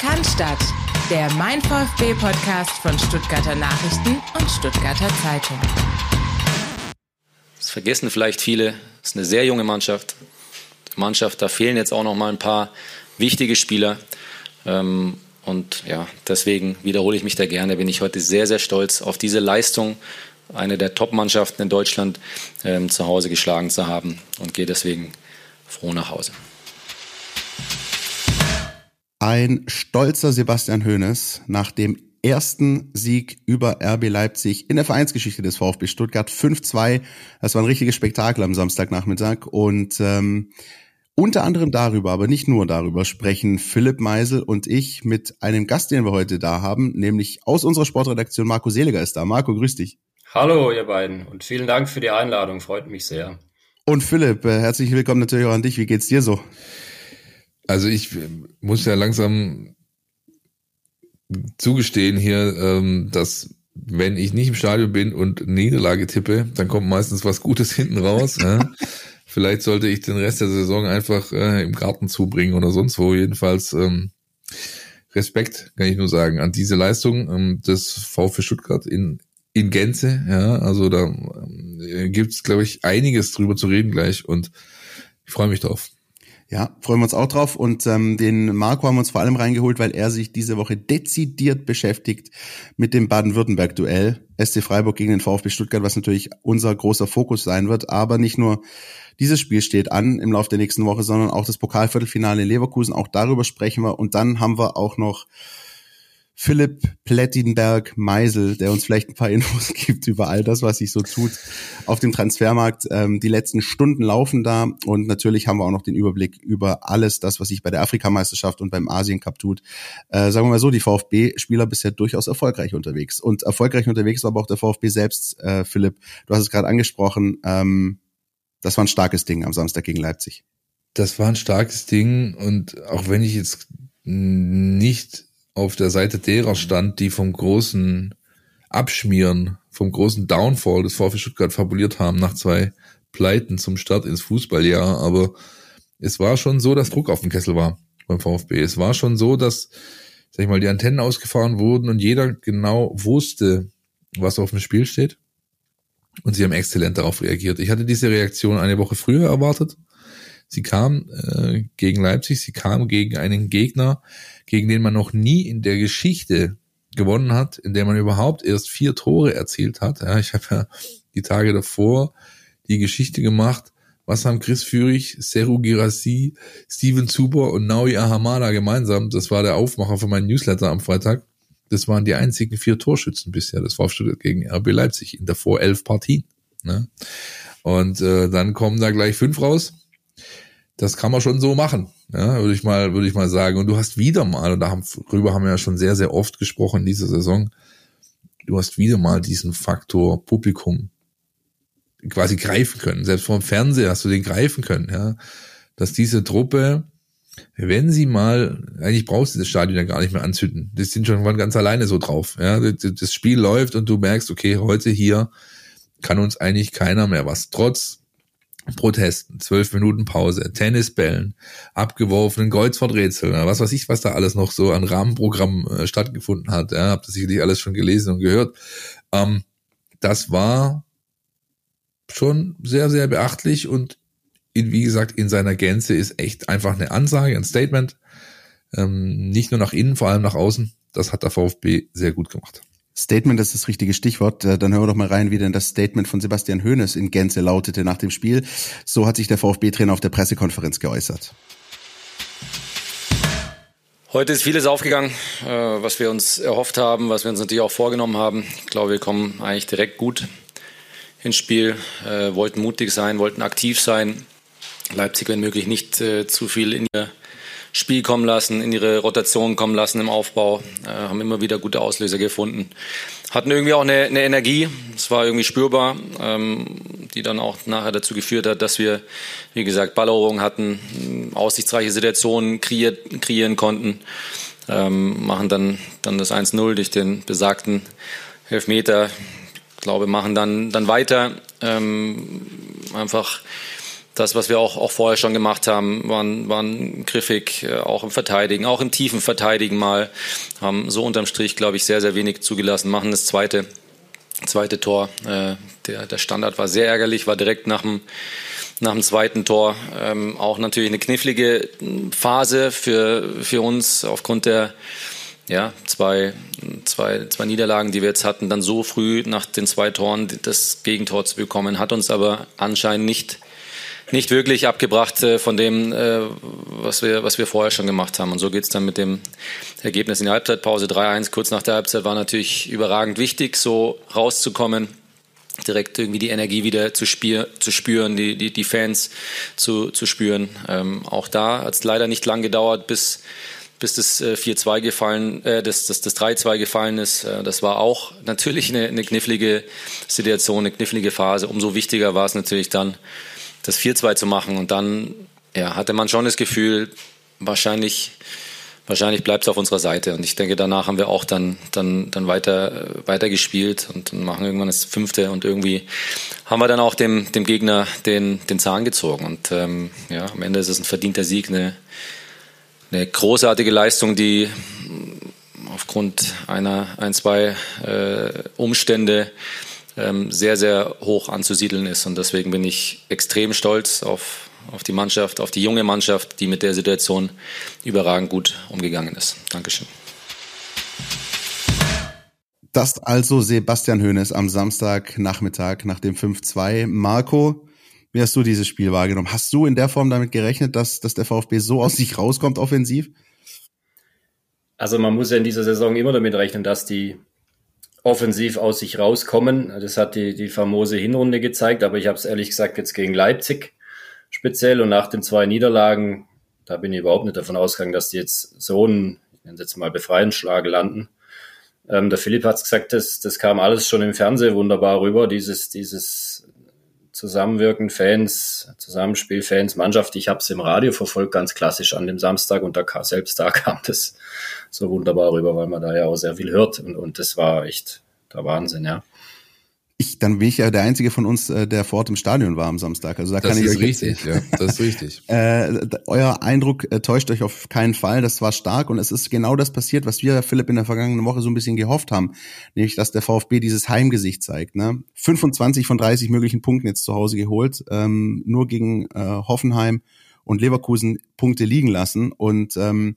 Cannstatt, der Mein VfB-Podcast von Stuttgarter Nachrichten und Stuttgarter Zeitung. Das vergessen vielleicht viele. Es ist eine sehr junge Mannschaft. Die Mannschaft, da fehlen jetzt auch noch mal ein paar wichtige Spieler. Ähm, und ja, deswegen wiederhole ich mich da gerne. Bin ich heute sehr, sehr stolz auf diese Leistung, eine der Top-Mannschaften in Deutschland ähm, zu Hause geschlagen zu haben und gehe deswegen froh nach Hause. Ein stolzer Sebastian Hoeneß nach dem ersten Sieg über RB Leipzig in der Vereinsgeschichte des VfB Stuttgart 5-2. Das war ein richtiges Spektakel am Samstagnachmittag und ähm, unter anderem darüber, aber nicht nur darüber, sprechen Philipp Meisel und ich mit einem Gast, den wir heute da haben, nämlich aus unserer Sportredaktion Marco Seliger ist da. Marco, grüß dich. Hallo, ihr beiden, und vielen Dank für die Einladung. Freut mich sehr. Und Philipp, äh, herzlich willkommen natürlich auch an dich. Wie geht's dir so? Also ich muss ja langsam zugestehen hier, ähm, dass wenn ich nicht im Stadion bin und Niederlage tippe, dann kommt meistens was Gutes hinten raus. ja. Vielleicht sollte ich den Rest der Saison einfach äh, im Garten zubringen oder sonst wo. Jedenfalls ähm, Respekt, kann ich nur sagen, an diese Leistung ähm, des VfB Stuttgart in in Gänze, ja, also da äh, gibt's glaube ich, einiges drüber zu reden gleich und ich freue mich drauf. Ja, freuen wir uns auch drauf. Und ähm, den Marco haben wir uns vor allem reingeholt, weil er sich diese Woche dezidiert beschäftigt mit dem Baden-Württemberg-Duell. SC Freiburg gegen den VfB Stuttgart, was natürlich unser großer Fokus sein wird. Aber nicht nur dieses Spiel steht an im Laufe der nächsten Woche, sondern auch das Pokalviertelfinale in Leverkusen. Auch darüber sprechen wir. Und dann haben wir auch noch Philipp Plettenberg Meisel, der uns vielleicht ein paar Infos gibt über all das, was sich so tut auf dem Transfermarkt. Ähm, die letzten Stunden laufen da und natürlich haben wir auch noch den Überblick über alles das, was sich bei der Afrikameisterschaft und beim Asien Cup tut. Äh, sagen wir mal so, die VfB-Spieler bisher durchaus erfolgreich unterwegs. Und erfolgreich unterwegs war aber auch der VfB selbst, äh, Philipp. Du hast es gerade angesprochen. Ähm, das war ein starkes Ding am Samstag gegen Leipzig. Das war ein starkes Ding und auch wenn ich jetzt nicht auf der Seite derer stand, die vom großen Abschmieren, vom großen Downfall des VfB Stuttgart fabuliert haben nach zwei Pleiten zum Start ins Fußballjahr. Aber es war schon so, dass Druck auf dem Kessel war beim VfB. Es war schon so, dass, sag ich mal, die Antennen ausgefahren wurden und jeder genau wusste, was auf dem Spiel steht. Und sie haben exzellent darauf reagiert. Ich hatte diese Reaktion eine Woche früher erwartet. Sie kam äh, gegen Leipzig, sie kam gegen einen Gegner, gegen den man noch nie in der Geschichte gewonnen hat, in der man überhaupt erst vier Tore erzielt hat. Ja, ich habe ja die Tage davor die Geschichte gemacht, was haben Chris Führig, Seru Girassi, Steven Zuber und Naui Ahamada gemeinsam? Das war der Aufmacher für meinen Newsletter am Freitag. Das waren die einzigen vier Torschützen bisher. Das war gegen RB Leipzig in davor elf Partien. Ne? Und äh, dann kommen da gleich fünf raus das kann man schon so machen, ja, würde ich mal, würde ich mal sagen. Und du hast wieder mal, und darüber haben wir ja schon sehr, sehr oft gesprochen in dieser Saison, du hast wieder mal diesen Faktor Publikum quasi greifen können. Selbst vom Fernseher hast du den greifen können, ja. Dass diese Truppe, wenn sie mal, eigentlich brauchst du das Stadion ja gar nicht mehr anzünden. Die sind schon ganz alleine so drauf, ja. Das Spiel läuft und du merkst, okay, heute hier kann uns eigentlich keiner mehr was. Trotz Protesten, zwölf Minuten Pause, Tennisbällen, abgeworfenen Kreuzworträtseln, was weiß ich, was da alles noch so an Rahmenprogramm äh, stattgefunden hat. Ja, habt das sicherlich alles schon gelesen und gehört. Ähm, das war schon sehr, sehr beachtlich und in, wie gesagt, in seiner Gänze ist echt einfach eine Ansage, ein Statement. Ähm, nicht nur nach innen, vor allem nach außen. Das hat der VfB sehr gut gemacht. Statement ist das richtige Stichwort. Äh, dann hören wir doch mal rein, wie denn das Statement von Sebastian Hoeneß in Gänze lautete nach dem Spiel. So hat sich der VfB-Trainer auf der Pressekonferenz geäußert. Heute ist vieles aufgegangen, äh, was wir uns erhofft haben, was wir uns natürlich auch vorgenommen haben. Ich glaube, wir kommen eigentlich direkt gut ins Spiel, äh, wollten mutig sein, wollten aktiv sein. Leipzig, wenn möglich, nicht zu viel in ihr Spiel kommen lassen, in ihre Rotation kommen lassen im Aufbau, äh, haben immer wieder gute Auslöser gefunden. Hatten irgendwie auch eine, eine Energie, es war irgendwie spürbar, ähm, die dann auch nachher dazu geführt hat, dass wir, wie gesagt, Balleroberung hatten, aussichtsreiche Situationen kreiert, kreieren konnten, ähm, machen dann, dann das 1-0 durch den besagten Elfmeter. Ich glaube, machen dann, dann weiter, ähm, einfach das, was wir auch, auch vorher schon gemacht haben, waren, waren griffig, äh, auch im Verteidigen, auch im tiefen Verteidigen mal, haben so unterm Strich, glaube ich, sehr, sehr wenig zugelassen, machen das zweite, zweite Tor. Äh, der, der Standard war sehr ärgerlich, war direkt nach dem, nach dem zweiten Tor. Ähm, auch natürlich eine knifflige Phase für, für uns aufgrund der ja, zwei, zwei, zwei Niederlagen, die wir jetzt hatten, dann so früh nach den zwei Toren das Gegentor zu bekommen, hat uns aber anscheinend nicht nicht wirklich abgebracht äh, von dem, äh, was, wir, was wir vorher schon gemacht haben. Und so geht's dann mit dem Ergebnis in der Halbzeitpause 3-1. Kurz nach der Halbzeit war natürlich überragend wichtig, so rauszukommen direkt irgendwie die Energie wieder zu, spier, zu spüren, die, die, die Fans zu, zu spüren. Ähm, auch da hat es leider nicht lang gedauert, bis, bis das äh, 4-2 gefallen, äh, das, das, das 3-2 gefallen ist. Äh, das war auch natürlich eine, eine knifflige Situation, eine knifflige Phase. Umso wichtiger war es natürlich dann, das 4-2 zu machen. Und dann ja, hatte man schon das Gefühl, wahrscheinlich, wahrscheinlich bleibt es auf unserer Seite. Und ich denke, danach haben wir auch dann, dann, dann weiter, weiter gespielt und machen irgendwann das fünfte. Und irgendwie haben wir dann auch dem, dem Gegner den, den Zahn gezogen. Und ähm, ja, am Ende ist es ein verdienter Sieg, eine, eine großartige Leistung, die aufgrund einer, ein, zwei äh, Umstände sehr, sehr hoch anzusiedeln ist. Und deswegen bin ich extrem stolz auf, auf die Mannschaft, auf die junge Mannschaft, die mit der Situation überragend gut umgegangen ist. Dankeschön. Das also Sebastian Hoeneß am Samstagnachmittag nach dem 5-2. Marco, wie hast du dieses Spiel wahrgenommen? Hast du in der Form damit gerechnet, dass, dass der VfB so aus sich rauskommt offensiv? Also man muss ja in dieser Saison immer damit rechnen, dass die offensiv aus sich rauskommen. Das hat die, die famose Hinrunde gezeigt, aber ich habe es ehrlich gesagt jetzt gegen Leipzig speziell und nach den zwei Niederlagen, da bin ich überhaupt nicht davon ausgegangen, dass die jetzt so einen, ich nenne es jetzt mal Befreiungsschlag landen. Ähm, der Philipp hat gesagt, das, das kam alles schon im Fernsehen wunderbar rüber, dieses, dieses Zusammenwirken, Fans, Zusammenspiel, Fans, Mannschaft. Ich habe es im Radio verfolgt, ganz klassisch an dem Samstag und da selbst da kam das so wunderbar rüber, weil man da ja auch sehr viel hört und, und das war echt der Wahnsinn, ja. Ich, dann bin ich ja der einzige von uns, äh, der vor Ort im Stadion war am Samstag. Also da das kann ist ich euch richtig, ja, das ist richtig. äh, euer Eindruck äh, täuscht euch auf keinen Fall. Das war stark und es ist genau das passiert, was wir, Philipp, in der vergangenen Woche so ein bisschen gehofft haben, nämlich, dass der VfB dieses Heimgesicht zeigt. Ne? 25 von 30 möglichen Punkten jetzt zu Hause geholt, ähm, nur gegen äh, Hoffenheim und Leverkusen Punkte liegen lassen und ähm,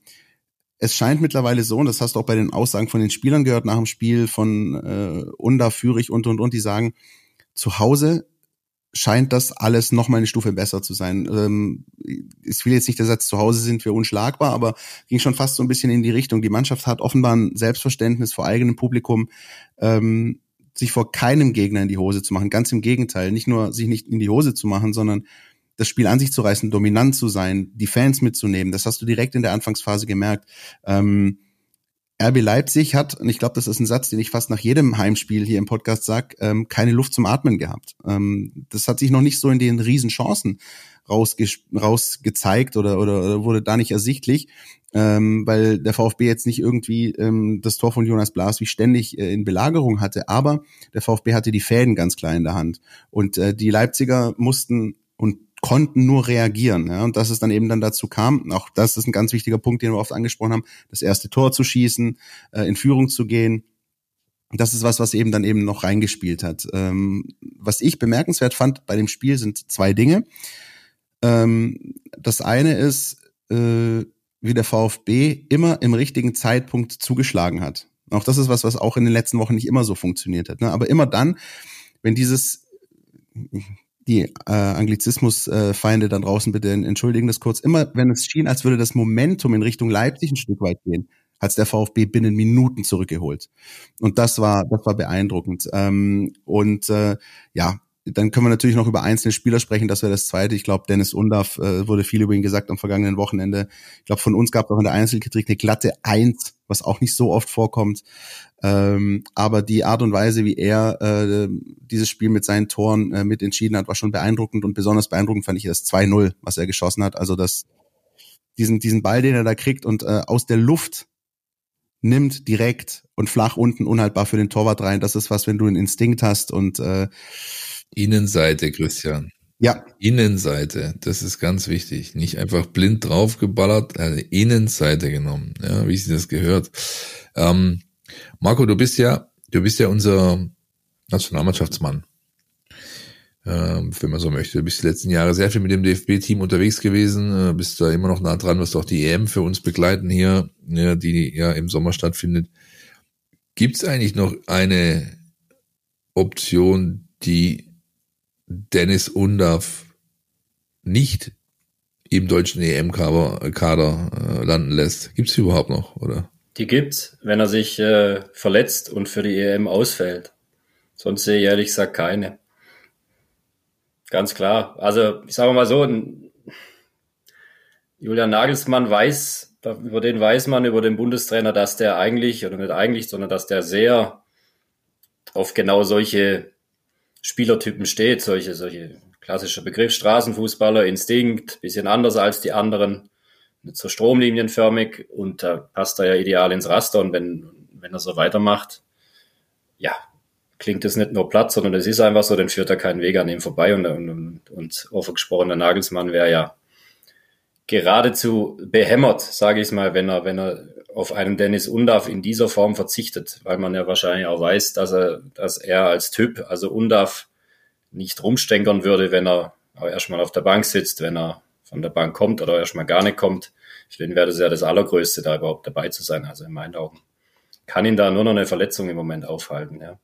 es scheint mittlerweile so, und das hast du auch bei den Aussagen von den Spielern gehört nach dem Spiel von äh, Unda, Führig und und und, die sagen, zu Hause scheint das alles noch mal eine Stufe besser zu sein. Ähm, ich will jetzt nicht der Satz, zu Hause sind wir unschlagbar, aber ging schon fast so ein bisschen in die Richtung. Die Mannschaft hat offenbar ein Selbstverständnis vor eigenem Publikum, ähm, sich vor keinem Gegner in die Hose zu machen. Ganz im Gegenteil, nicht nur sich nicht in die Hose zu machen, sondern das Spiel an sich zu reißen, dominant zu sein, die Fans mitzunehmen. Das hast du direkt in der Anfangsphase gemerkt. Ähm, RB Leipzig hat, und ich glaube, das ist ein Satz, den ich fast nach jedem Heimspiel hier im Podcast sag, ähm, keine Luft zum Atmen gehabt. Ähm, das hat sich noch nicht so in den Riesenchancen rausgezeigt oder, oder, oder wurde da nicht ersichtlich, ähm, weil der VfB jetzt nicht irgendwie ähm, das Tor von Jonas Blas wie ständig äh, in Belagerung hatte, aber der VfB hatte die Fäden ganz klar in der Hand und äh, die Leipziger mussten und konnten nur reagieren. Ja, und dass es dann eben dann dazu kam, auch das ist ein ganz wichtiger Punkt, den wir oft angesprochen haben, das erste Tor zu schießen, äh, in Führung zu gehen. Das ist was, was eben dann eben noch reingespielt hat. Ähm, was ich bemerkenswert fand bei dem Spiel sind zwei Dinge. Ähm, das eine ist, äh, wie der VfB immer im richtigen Zeitpunkt zugeschlagen hat. Auch das ist was, was auch in den letzten Wochen nicht immer so funktioniert hat. Ne? Aber immer dann, wenn dieses die äh, Anglizismus-Feinde äh, dann draußen bitte entschuldigen das kurz. Immer wenn es schien, als würde das Momentum in Richtung Leipzig ein Stück weit gehen, hat der VfB binnen Minuten zurückgeholt. Und das war, das war beeindruckend. Ähm, und äh, ja, dann können wir natürlich noch über einzelne Spieler sprechen. Das wäre das Zweite. Ich glaube, Dennis Undaff äh, wurde viel über ihn gesagt am vergangenen Wochenende. Ich glaube, von uns gab es auch in der Einzelkritik eine glatte Eins, was auch nicht so oft vorkommt. Ähm, aber die Art und Weise, wie er äh, dieses Spiel mit seinen Toren äh, mit entschieden hat, war schon beeindruckend. Und besonders beeindruckend fand ich das 2-0, was er geschossen hat. Also das, diesen, diesen Ball, den er da kriegt und äh, aus der Luft nimmt direkt und flach unten unhaltbar für den Torwart rein. Das ist was, wenn du einen Instinkt hast und äh, Innenseite, Christian. Ja. Innenseite, das ist ganz wichtig. Nicht einfach blind draufgeballert, eine Innenseite genommen, ja, wie sie das gehört. Ähm, Marco, du bist ja, du bist ja unser Nationalmannschaftsmann. Ähm, wenn man so möchte. Du bist die letzten Jahre sehr viel mit dem DFB-Team unterwegs gewesen, äh, bist da immer noch nah dran, wirst auch die EM für uns begleiten hier, ja, die ja im Sommer stattfindet. Gibt es eigentlich noch eine Option, die Dennis Undaff nicht im deutschen EM-Kader äh, landen lässt? Gibt es überhaupt noch, oder? Die gibt's, wenn er sich äh, verletzt und für die EM ausfällt. Sonst sehe ich ehrlich gesagt keine. Ganz klar. Also, ich sage mal so, Julian Nagelsmann weiß, über den weiß man, über den Bundestrainer, dass der eigentlich, oder nicht eigentlich, sondern dass der sehr auf genau solche Spielertypen steht, solche, solche klassische Begriff, Straßenfußballer, Instinkt, bisschen anders als die anderen, nicht so stromlinienförmig und da passt er ja ideal ins Raster und wenn, wenn er so weitermacht, ja, klingt das nicht nur platt, sondern es ist einfach so, dann führt er keinen Weg an ihm vorbei und, und, und offen gesprochen, der Nagelsmann wäre ja geradezu behämmert, sage ich mal, wenn er, wenn er auf einen Dennis Undav in dieser Form verzichtet, weil man ja wahrscheinlich auch weiß, dass er, dass er als Typ, also Undav, nicht rumstänkern würde, wenn er auch erstmal auf der Bank sitzt, wenn er von der Bank kommt oder erstmal gar nicht kommt. Für den wäre das ja das Allergrößte, da überhaupt dabei zu sein, also in meinen Augen. Kann ihn da nur noch eine Verletzung im Moment aufhalten, ja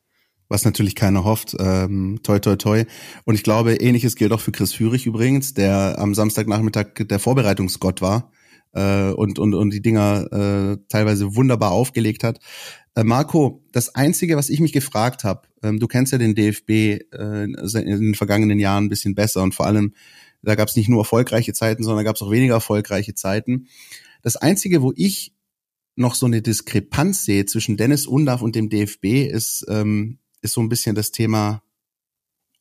was natürlich keiner hofft. Ähm, toi, toi, toi. Und ich glaube, ähnliches gilt auch für Chris Führig übrigens, der am Samstagnachmittag der Vorbereitungsgott war äh, und, und, und die Dinger äh, teilweise wunderbar aufgelegt hat. Äh, Marco, das Einzige, was ich mich gefragt habe, ähm, du kennst ja den DFB äh, in den vergangenen Jahren ein bisschen besser und vor allem, da gab es nicht nur erfolgreiche Zeiten, sondern gab es auch weniger erfolgreiche Zeiten. Das Einzige, wo ich noch so eine Diskrepanz sehe zwischen Dennis Undaff und dem DFB, ist, ähm, ist so ein bisschen das Thema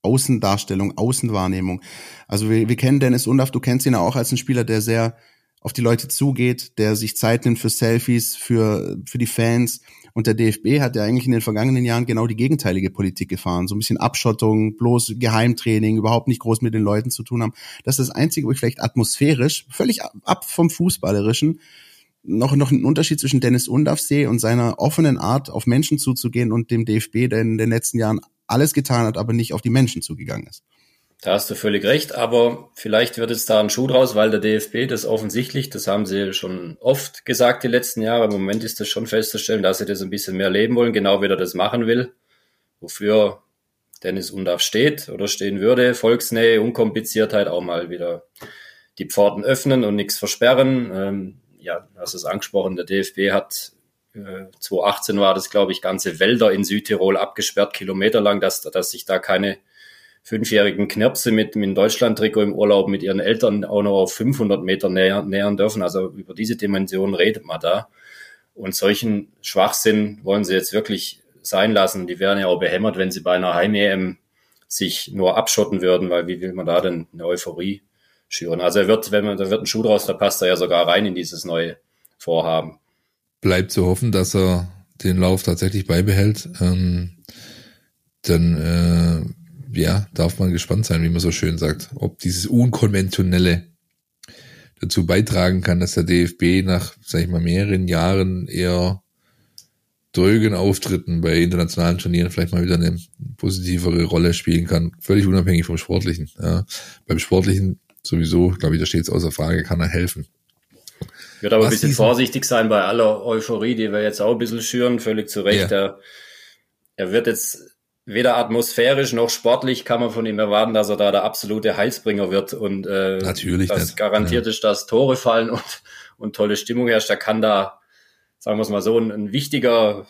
Außendarstellung, Außenwahrnehmung. Also wir, wir kennen Dennis Undaff, du kennst ihn ja auch als ein Spieler, der sehr auf die Leute zugeht, der sich Zeit nimmt für Selfies, für, für die Fans. Und der DFB hat ja eigentlich in den vergangenen Jahren genau die gegenteilige Politik gefahren. So ein bisschen Abschottung, bloß Geheimtraining, überhaupt nicht groß mit den Leuten zu tun haben. Das ist das Einzige, wo ich vielleicht atmosphärisch, völlig ab vom Fußballerischen, noch, noch einen Unterschied zwischen Dennis Undaff sehe und seiner offenen Art, auf Menschen zuzugehen und dem DFB, der in den letzten Jahren alles getan hat, aber nicht auf die Menschen zugegangen ist. Da hast du völlig recht, aber vielleicht wird es da ein Schuh draus, weil der DFB das offensichtlich, das haben sie schon oft gesagt die letzten Jahre, im Moment ist das schon festzustellen, dass sie das ein bisschen mehr leben wollen, genau wie er das machen will, wofür Dennis Undaff steht oder stehen würde, Volksnähe, Unkompliziertheit, auch mal wieder die Pforten öffnen und nichts versperren. Ähm, ja, hast es angesprochen, der DFB hat äh, 2018 war das, glaube ich, ganze Wälder in Südtirol abgesperrt, kilometerlang, dass, dass sich da keine fünfjährigen Knirpse mit, mit dem Deutschland-Trikot im Urlaub mit ihren Eltern auch noch auf 500 Meter nähern, nähern dürfen. Also über diese Dimension redet man da. Und solchen Schwachsinn wollen sie jetzt wirklich sein lassen. Die wären ja auch behämmert, wenn sie bei einer Heim-EM sich nur abschotten würden, weil wie will man da denn eine Euphorie schüren. Also er wird, wenn man, da wird ein Schuh draus, da passt er ja sogar rein in dieses neue Vorhaben. Bleibt zu hoffen, dass er den Lauf tatsächlich beibehält. Ähm, dann äh, ja, darf man gespannt sein, wie man so schön sagt, ob dieses unkonventionelle dazu beitragen kann, dass der DFB nach, sag ich mal, mehreren Jahren eher drögen Auftritten bei internationalen Turnieren vielleicht mal wieder eine positivere Rolle spielen kann, völlig unabhängig vom Sportlichen. Ja. Beim Sportlichen sowieso, glaube ich, da steht es außer Frage, kann er helfen. Ich würde aber Was ein bisschen vorsichtig sein bei aller Euphorie, die wir jetzt auch ein bisschen schüren, völlig zu Recht. Ja. Er, er wird jetzt weder atmosphärisch noch sportlich kann man von ihm erwarten, dass er da der absolute Heilsbringer wird und äh, Natürlich das nicht. garantiert ja. ist, dass Tore fallen und, und tolle Stimmung herrscht. Da kann da, sagen wir es mal so, ein, ein wichtiger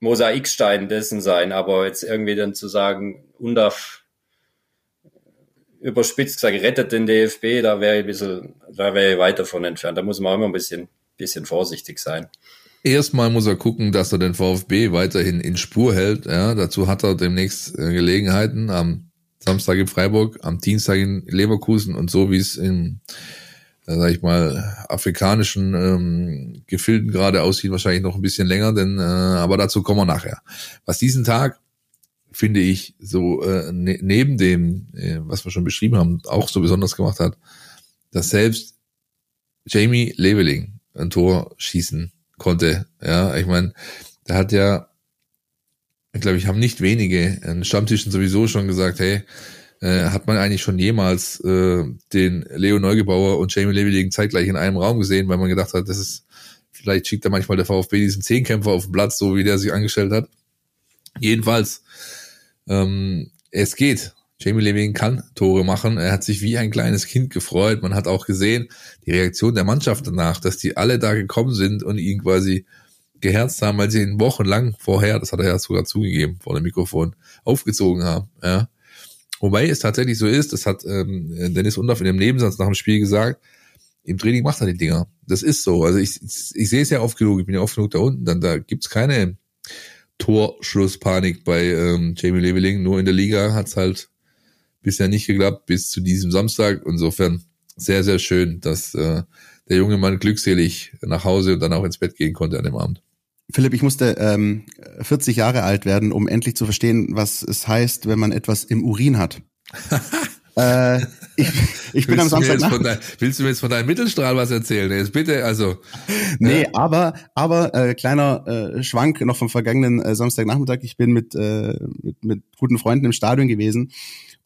Mosaikstein dessen sein, aber jetzt irgendwie dann zu sagen, Undaf überspitzt gesagt, rettet den DFB, da wäre ich ein bisschen, da wäre ich weit davon entfernt. Da muss man auch immer ein bisschen, bisschen vorsichtig sein. Erstmal muss er gucken, dass er den VfB weiterhin in Spur hält. Ja, dazu hat er demnächst äh, Gelegenheiten am Samstag in Freiburg, am Dienstag in Leverkusen und so wie es in, äh, sag ich mal, afrikanischen ähm, Gefilden gerade aussieht, wahrscheinlich noch ein bisschen länger, denn äh, aber dazu kommen wir nachher. Was diesen Tag finde ich, so äh, ne, neben dem, äh, was wir schon beschrieben haben, auch so besonders gemacht hat, dass selbst Jamie Leveling ein Tor schießen konnte. Ja, ich meine, der hat ja, ich glaube, ich haben nicht wenige an Stammtischen sowieso schon gesagt, hey, äh, hat man eigentlich schon jemals äh, den Leo Neugebauer und Jamie Leveling zeitgleich in einem Raum gesehen, weil man gedacht hat, das ist, vielleicht schickt er manchmal der VfB diesen Zehnkämpfer auf den Platz, so wie der sich angestellt hat. Jedenfalls, ähm, es geht. Jamie Levine kann Tore machen. Er hat sich wie ein kleines Kind gefreut. Man hat auch gesehen, die Reaktion der Mannschaft danach, dass die alle da gekommen sind und ihn quasi geherzt haben, weil sie ihn wochenlang vorher, das hat er ja sogar zugegeben vor dem Mikrofon, aufgezogen haben. Ja. Wobei es tatsächlich so ist, das hat ähm, Dennis Undorf in dem Nebensatz nach dem Spiel gesagt, im Training macht er die Dinger. Das ist so. Also ich, ich, ich sehe es ja oft genug, ich bin ja oft genug da unten, dann da gibt's keine Torschlusspanik bei ähm, Jamie Leveling. Nur in der Liga hat's halt bisher nicht geklappt bis zu diesem Samstag. Insofern sehr, sehr schön, dass äh, der junge Mann glückselig nach Hause und dann auch ins Bett gehen konnte an dem Abend. Philipp, ich musste ähm, 40 Jahre alt werden, um endlich zu verstehen, was es heißt, wenn man etwas im Urin hat. äh, ich, ich bin am Samstag nach dein, Willst du mir jetzt von deinem Mittelstrahl was erzählen? Jetzt bitte, also. Nee, äh. aber, aber äh, kleiner äh, Schwank noch vom vergangenen äh, Samstagnachmittag. Ich bin mit, äh, mit, mit guten Freunden im Stadion gewesen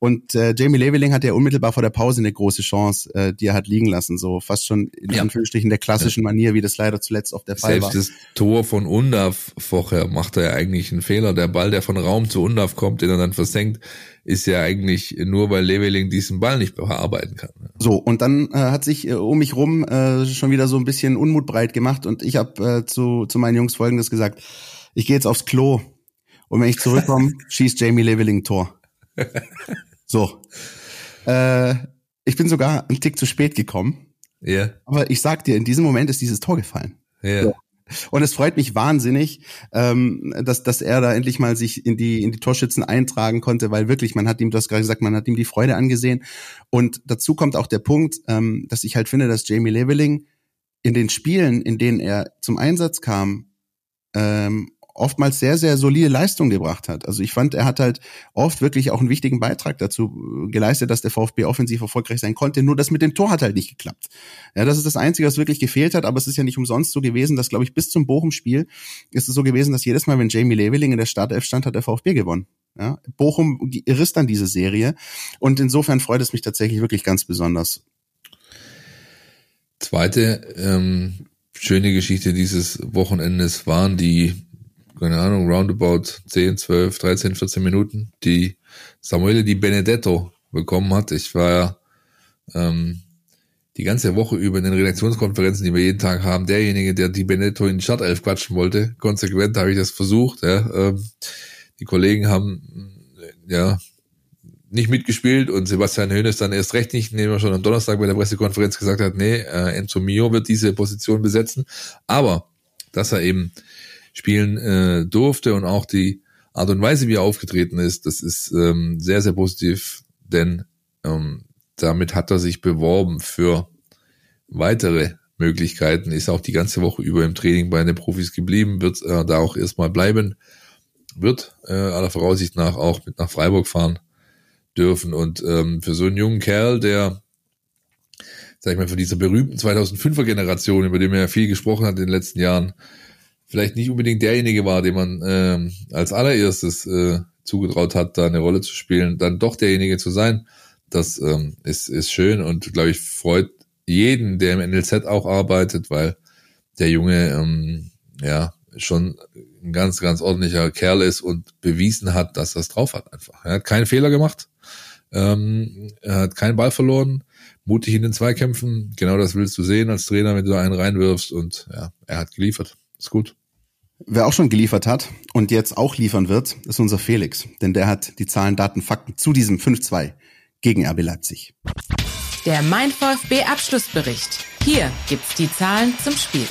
und äh, Jamie Leveling hatte ja unmittelbar vor der Pause eine große Chance, äh, die er hat liegen lassen, so fast schon in ja. Anführungsstrichen der klassischen. Manier, wie das leider zuletzt auf der Fall Selbst war. Selbst das Tor von Undaf vorher macht er ja eigentlich einen Fehler. Der Ball, der von Raum zu Undaf kommt, den er dann versenkt, ist ja eigentlich nur, weil Leveling diesen Ball nicht bearbeiten kann. So, und dann äh, hat sich äh, um mich rum äh, schon wieder so ein bisschen Unmut breit gemacht und ich habe äh, zu, zu meinen Jungs Folgendes gesagt. Ich gehe jetzt aufs Klo und wenn ich zurückkomme, schießt Jamie Leveling Tor. So. Äh, ich bin sogar einen Tick zu spät gekommen. Ja. Yeah. Aber ich sag dir, in diesem Moment ist dieses Tor gefallen. Ja. Yeah. Und es freut mich wahnsinnig, ähm, dass, dass er da endlich mal sich in die, in die Torschützen eintragen konnte, weil wirklich, man hat ihm, du hast gerade gesagt, man hat ihm die Freude angesehen. Und dazu kommt auch der Punkt, ähm, dass ich halt finde, dass Jamie Leveling in den Spielen, in denen er zum Einsatz kam, ähm, oftmals sehr, sehr solide Leistung gebracht hat. Also ich fand, er hat halt oft wirklich auch einen wichtigen Beitrag dazu äh, geleistet, dass der VfB offensiv erfolgreich sein konnte. Nur das mit dem Tor hat halt nicht geklappt. Ja, das ist das Einzige, was wirklich gefehlt hat, aber es ist ja nicht umsonst so gewesen, dass, glaube ich, bis zum Bochum-Spiel ist es so gewesen, dass jedes Mal, wenn Jamie Leveling in der Startelf stand, hat der VfB gewonnen. Ja, Bochum riss dann diese Serie und insofern freut es mich tatsächlich wirklich ganz besonders. Zweite ähm, schöne Geschichte dieses Wochenendes waren die keine Ahnung, roundabout 10, 12, 13, 14 Minuten, die Samuele Di Benedetto bekommen hat. Ich war ja ähm, die ganze Woche über in den Redaktionskonferenzen, die wir jeden Tag haben, derjenige, der Di Benedetto in die Startelf quatschen wollte. Konsequent habe ich das versucht. Ja. Ähm, die Kollegen haben ja nicht mitgespielt und Sebastian Hoeneß dann erst recht nicht, indem er schon am Donnerstag bei der Pressekonferenz gesagt hat, nee, äh, Enzo Mio wird diese Position besetzen. Aber dass er eben spielen äh, durfte und auch die Art und Weise, wie er aufgetreten ist, das ist ähm, sehr, sehr positiv, denn ähm, damit hat er sich beworben für weitere Möglichkeiten, ist auch die ganze Woche über im Training bei den Profis geblieben, wird äh, da auch erstmal bleiben, wird äh, aller Voraussicht nach auch mit nach Freiburg fahren dürfen. Und ähm, für so einen jungen Kerl, der, sag ich mal, von dieser berühmten 2005er Generation, über die man ja viel gesprochen hat in den letzten Jahren, vielleicht nicht unbedingt derjenige war, dem man äh, als allererstes äh, zugetraut hat, da eine Rolle zu spielen, dann doch derjenige zu sein, das ähm, ist, ist schön und glaube ich freut jeden, der im NLZ auch arbeitet, weil der Junge ähm, ja schon ein ganz, ganz ordentlicher Kerl ist und bewiesen hat, dass er es drauf hat einfach. Er hat keinen Fehler gemacht, ähm, er hat keinen Ball verloren, mutig in den Zweikämpfen, genau das willst du sehen als Trainer, wenn du da einen reinwirfst und ja, er hat geliefert. Ist gut. Wer auch schon geliefert hat und jetzt auch liefern wird, ist unser Felix. Denn der hat die Zahlen, Daten, Fakten zu diesem 5-2 gegen RB Leipzig. Der Mein VfB Abschlussbericht. Hier gibt's die Zahlen zum Spiel.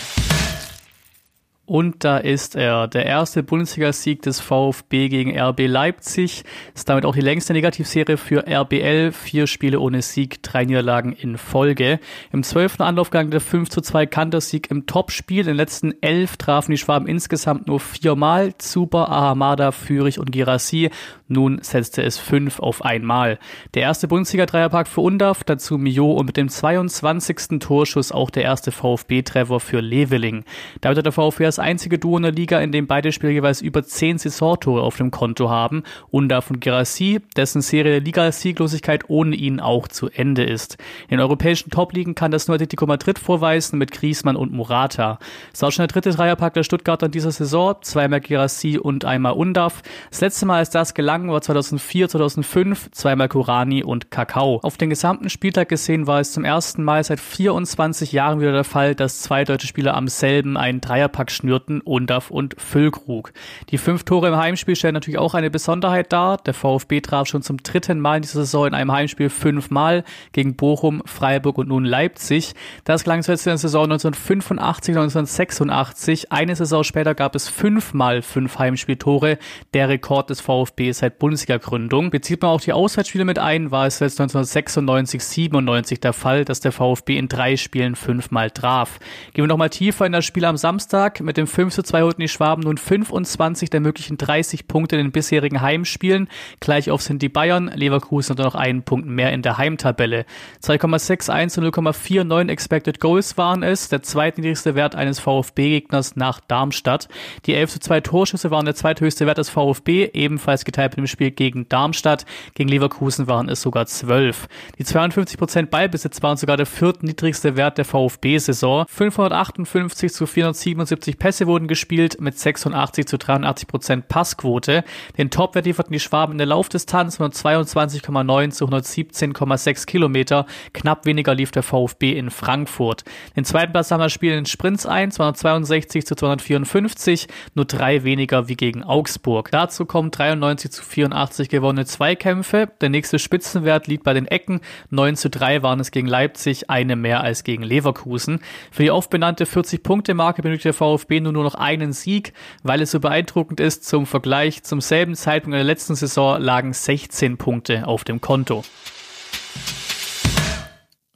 Und da ist er, der erste Bundesligasieg des VfB gegen RB Leipzig. Ist damit auch die längste Negativserie für RBL. Vier Spiele ohne Sieg, drei Niederlagen in Folge. Im zwölften Anlaufgang der 5 zu 2 Kantersieg im Topspiel. In den letzten elf trafen die Schwaben insgesamt nur viermal. Zuber, Ahamada, Fürich und Girassi. Nun setzte es fünf auf einmal. Der erste Bundesliga-Dreierpack für Undaf, dazu Mio und mit dem 22. Torschuss auch der erste VfB-Treffer für Leveling. Damit hat der VfB das einzige Duo in der Liga, in dem beide Spieler jeweils über zehn Saisontore auf dem Konto haben. Und Gerassi, dessen Serie der Liga-Sieglosigkeit ohne ihn auch zu Ende ist. In europäischen Top-Ligen kann das nur Atletico Madrid vorweisen mit Griezmann und Murata. Es ist auch schon der dritte Dreierpack der Stuttgarter in dieser Saison, zweimal Gerassi und einmal Undaf. Das letzte Mal, als das gelang, war 2004, 2005, zweimal Kurani und Kakao. Auf den gesamten Spieltag gesehen war es zum ersten Mal seit 24 Jahren wieder der Fall, dass zwei deutsche Spieler am selben einen Dreierpack schnürten, Undaf und Füllkrug. Die fünf Tore im Heimspiel stellen natürlich auch eine Besonderheit dar. Der VfB traf schon zum dritten Mal in dieser Saison in einem Heimspiel fünfmal gegen Bochum, Freiburg und nun Leipzig. Das gelang zuletzt in der Saison 1985, 1986. Eine Saison später gab es fünfmal fünf Heimspieltore, der Rekord des VfB seit Bundesliga-Gründung. Bezieht man auch die Auswärtsspiele mit ein, war es jetzt 1996, 97 der Fall, dass der VfB in drei Spielen fünfmal traf. Gehen wir nochmal tiefer in das Spiel am Samstag. Mit dem 5 zu 2 holten die Schwaben nun 25 der möglichen 30 Punkte in den bisherigen Heimspielen. Gleich sind die Bayern. Leverkusen hat noch einen Punkt mehr in der Heimtabelle. 2,61 und 0,49 Expected Goals waren es. Der zweitniedrigste Wert eines VfB-Gegners nach Darmstadt. Die 11 zu 2 Torschüsse waren der zweithöchste Wert des VfB, ebenfalls geteilt mit dem Spiel gegen Darmstadt. Gegen Leverkusen waren es sogar 12. Die 52% Ballbesitz waren sogar der viertniedrigste Wert der VfB-Saison. 558 zu 477 Pässe wurden gespielt mit 86 zu 83% Passquote. Den Topwert lieferten die Schwaben in der Laufdistanz von 22,9 zu 117,6 Kilometer. Knapp weniger lief der VfB in Frankfurt. Den zweiten Platz haben wir Spiel in Sprints ein, 262 zu 254, nur drei weniger wie gegen Augsburg. Dazu kommen 93 zu 84 gewonnene Zweikämpfe. Der nächste Spitzenwert liegt bei den Ecken. 9 zu 3 waren es gegen Leipzig, eine mehr als gegen Leverkusen. Für die oft benannte 40-Punkte-Marke benötigt der VfB nur noch einen Sieg, weil es so beeindruckend ist. Zum Vergleich, zum selben Zeitpunkt in der letzten Saison lagen 16 Punkte auf dem Konto.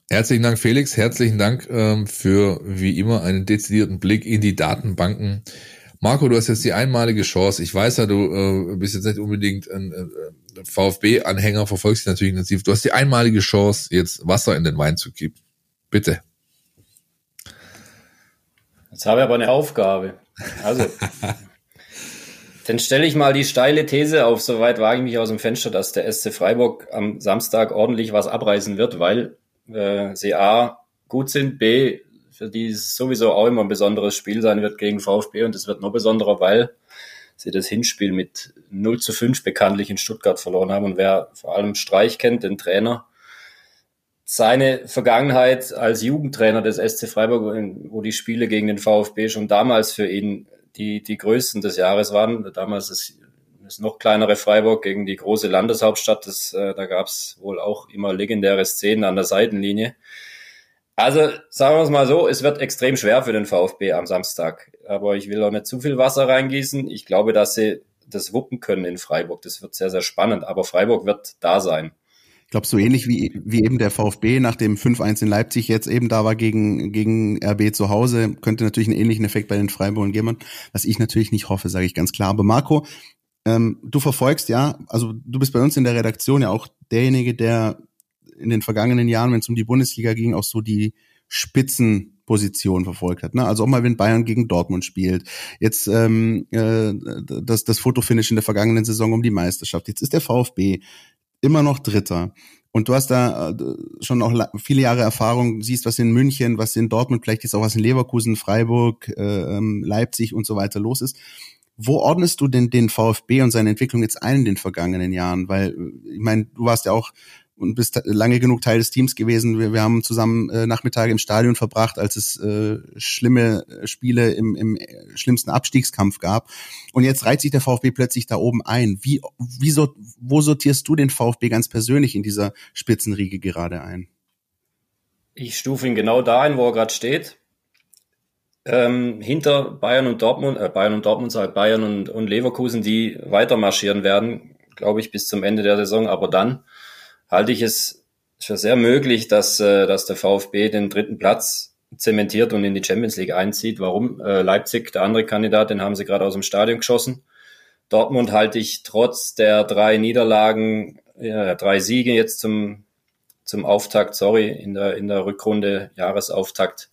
Herzlichen Dank, Felix. Herzlichen Dank ähm, für wie immer einen dezidierten Blick in die Datenbanken. Marco, du hast jetzt die einmalige Chance. Ich weiß ja, du äh, bist jetzt nicht unbedingt ein äh, VfB-Anhänger, verfolgst dich natürlich intensiv. Du hast die einmalige Chance, jetzt Wasser in den Wein zu kippen. Bitte. Jetzt habe ich aber eine Aufgabe. Also, dann stelle ich mal die steile These auf, soweit wage ich mich aus dem Fenster, dass der SC Freiburg am Samstag ordentlich was abreißen wird, weil äh, sie A gut sind, B für die es sowieso auch immer ein besonderes Spiel sein wird gegen VfB und es wird noch besonderer, weil sie das Hinspiel mit 0 zu 5 bekanntlich in Stuttgart verloren haben und wer vor allem Streich kennt, den Trainer, seine Vergangenheit als Jugendtrainer des SC Freiburg, wo die Spiele gegen den VfB schon damals für ihn die, die größten des Jahres waren. Damals ist das noch kleinere Freiburg gegen die große Landeshauptstadt. Das, äh, da gab es wohl auch immer legendäre Szenen an der Seitenlinie. Also sagen wir es mal so, es wird extrem schwer für den VfB am Samstag. Aber ich will auch nicht zu viel Wasser reingießen. Ich glaube, dass sie das wuppen können in Freiburg. Das wird sehr, sehr spannend. Aber Freiburg wird da sein. Ich glaube, so ähnlich wie, wie eben der VfB nach dem 5-1 in Leipzig jetzt eben da war gegen, gegen RB zu Hause, könnte natürlich einen ähnlichen Effekt bei den Freiburgern geben, was ich natürlich nicht hoffe, sage ich ganz klar. Aber Marco, ähm, du verfolgst ja, also du bist bei uns in der Redaktion ja auch derjenige, der in den vergangenen Jahren, wenn es um die Bundesliga ging, auch so die Spitzenposition verfolgt hat. Ne? Also auch mal, wenn Bayern gegen Dortmund spielt. Jetzt ähm, äh, das, das Fotofinish in der vergangenen Saison um die Meisterschaft. Jetzt ist der VfB immer noch Dritter. Und du hast da äh, schon auch viele Jahre Erfahrung, siehst, was in München, was in Dortmund, vielleicht jetzt auch was in Leverkusen, Freiburg, äh, ähm, Leipzig und so weiter los ist. Wo ordnest du denn den VfB und seine Entwicklung jetzt ein in den vergangenen Jahren? Weil, ich meine, du warst ja auch und bist lange genug Teil des Teams gewesen. Wir, wir haben zusammen äh, Nachmittage im Stadion verbracht, als es äh, schlimme Spiele im, im schlimmsten Abstiegskampf gab. Und jetzt reiht sich der VfB plötzlich da oben ein. Wie, wie so, wo sortierst du den VfB ganz persönlich in dieser Spitzenriege gerade ein? Ich stufe ihn genau da ein, wo er gerade steht. ähm, hinter Bayern und Dortmund, äh, Bayern und Dortmund, halt Bayern und, und Leverkusen, die weiter marschieren werden, glaube ich, bis zum Ende der Saison. Aber dann halte ich es für sehr möglich, dass, äh, dass der VfB den dritten Platz zementiert und in die Champions League einzieht. Warum? Äh, Leipzig, der andere Kandidat, den haben sie gerade aus dem Stadion geschossen. Dortmund halte ich trotz der drei Niederlagen, ja, drei Siege jetzt zum, zum Auftakt, sorry, in der, in der Rückrunde, Jahresauftakt,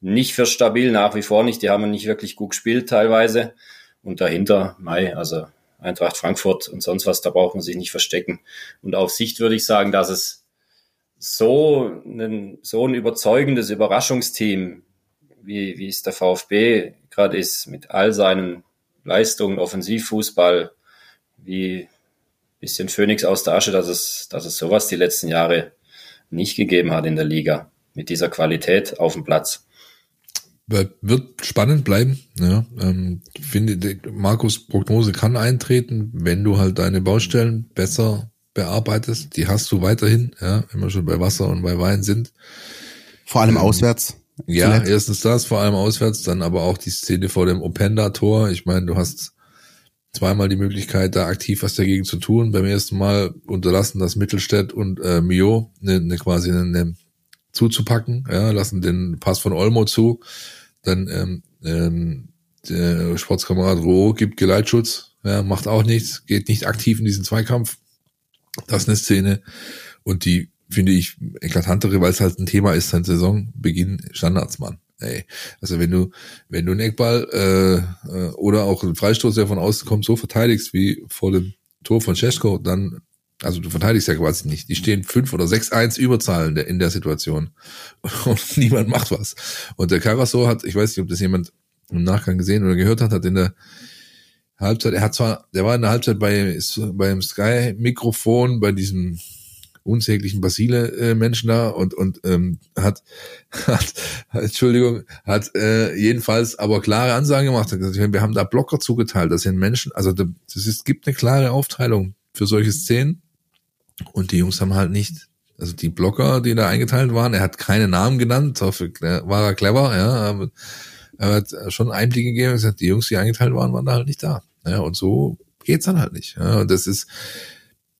nicht für stabil, nach wie vor nicht. Die haben nicht wirklich gut gespielt teilweise. Und dahinter, Mai, also Eintracht Frankfurt und sonst was, da braucht man sich nicht verstecken. Und auf Sicht würde ich sagen, dass es so ein, so ein überzeugendes Überraschungsteam, wie, wie es der VfB gerade ist, mit all seinen Leistungen, Offensivfußball, wie bisschen Phoenix aus der Asche, dass es, dass es sowas die letzten Jahre nicht gegeben hat in der Liga mit dieser Qualität auf dem Platz wird spannend bleiben. Ja, ähm, finde, Markus Prognose kann eintreten, wenn du halt deine Baustellen besser bearbeitest. Die hast du weiterhin, ja, wenn wir schon bei Wasser und bei Wein sind. Vor allem ähm, auswärts. Ja, zuletzt. erstens das, vor allem auswärts, dann aber auch die Szene vor dem Openda-Tor. Ich meine, du hast zweimal die Möglichkeit, da aktiv was dagegen zu tun. Beim ersten Mal unterlassen das Mittelstädt und äh, Mio ne, ne, quasi eine, ne, zuzupacken, ja, lassen den Pass von Olmo zu dann ähm, ähm, der Sportskamerad Roh gibt Geleitschutz, ja, macht auch nichts, geht nicht aktiv in diesen Zweikampf. Das ist eine Szene. Und die finde ich eklatantere, weil es halt ein Thema ist, sein Saisonbeginn Standardsmann. Ey, also wenn du, wenn du einen Eckball äh, äh, oder auch einen Freistoß, der von außen kommt, so verteidigst wie vor dem Tor von Cesko, dann also du verteidigst ja quasi nicht. Die stehen fünf oder sechs eins Überzahlen in der Situation. Und niemand macht was. Und der Carasso hat, ich weiß nicht, ob das jemand im Nachgang gesehen oder gehört hat, hat in der Halbzeit, er hat zwar, der war in der Halbzeit bei, beim Sky-Mikrofon, bei diesem unsäglichen Basile-Menschen da und, und ähm, hat, hat, Entschuldigung, hat äh, jedenfalls aber klare Ansagen gemacht. Gesagt, wir haben da Blocker zugeteilt. Das sind Menschen, also das ist, gibt eine klare Aufteilung für solche Szenen. Und die Jungs haben halt nicht, also die Blocker, die da eingeteilt waren, er hat keine Namen genannt, dafür war er clever, ja, aber er hat schon Einblicke gegeben und gesagt, die Jungs, die eingeteilt waren, waren da halt nicht da. Ja, und so geht's dann halt nicht. Ja, und das ist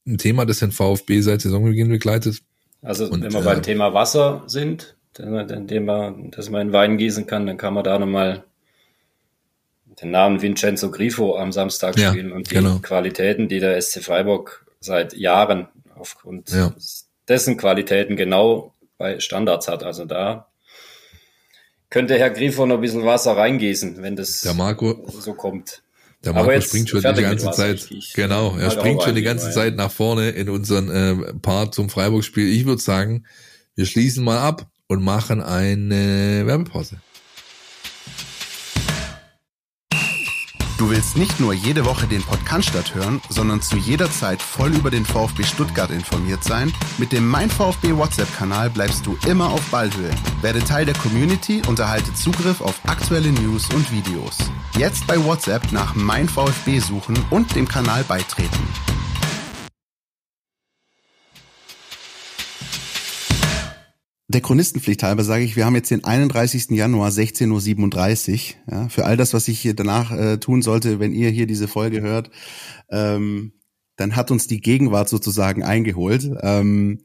ein Thema, das den VfB seit Saisonbeginn begleitet. Also und, wenn wir äh, beim Thema Wasser sind, indem man, dass man in Wein gießen kann, dann kann man da nochmal den Namen Vincenzo Grifo am Samstag spielen und die genau. Qualitäten, die der SC Freiburg seit Jahren aufgrund ja. dessen Qualitäten genau bei Standards hat. Also da könnte Herr Grifo noch ein bisschen Wasser reingießen, wenn das Marco, so kommt. Der Marco springt schon die ganze Zeit. Genau, er springt schon die ganze Zeit nach vorne in unseren äh, Part zum Freiburg-Spiel. Ich würde sagen, wir schließen mal ab und machen eine Werbepause. Du willst nicht nur jede Woche den Podcast hören, sondern zu jeder Zeit voll über den VfB Stuttgart informiert sein? Mit dem Mein VfB WhatsApp-Kanal bleibst du immer auf Ballhöhe. Werde Teil der Community und erhalte Zugriff auf aktuelle News und Videos. Jetzt bei WhatsApp nach Mein VfB suchen und dem Kanal beitreten. Der Chronistenpflicht halber sage ich, wir haben jetzt den 31. Januar 16.37 Uhr. Ja, für all das, was ich hier danach äh, tun sollte, wenn ihr hier diese Folge hört, ähm, dann hat uns die Gegenwart sozusagen eingeholt. Ähm,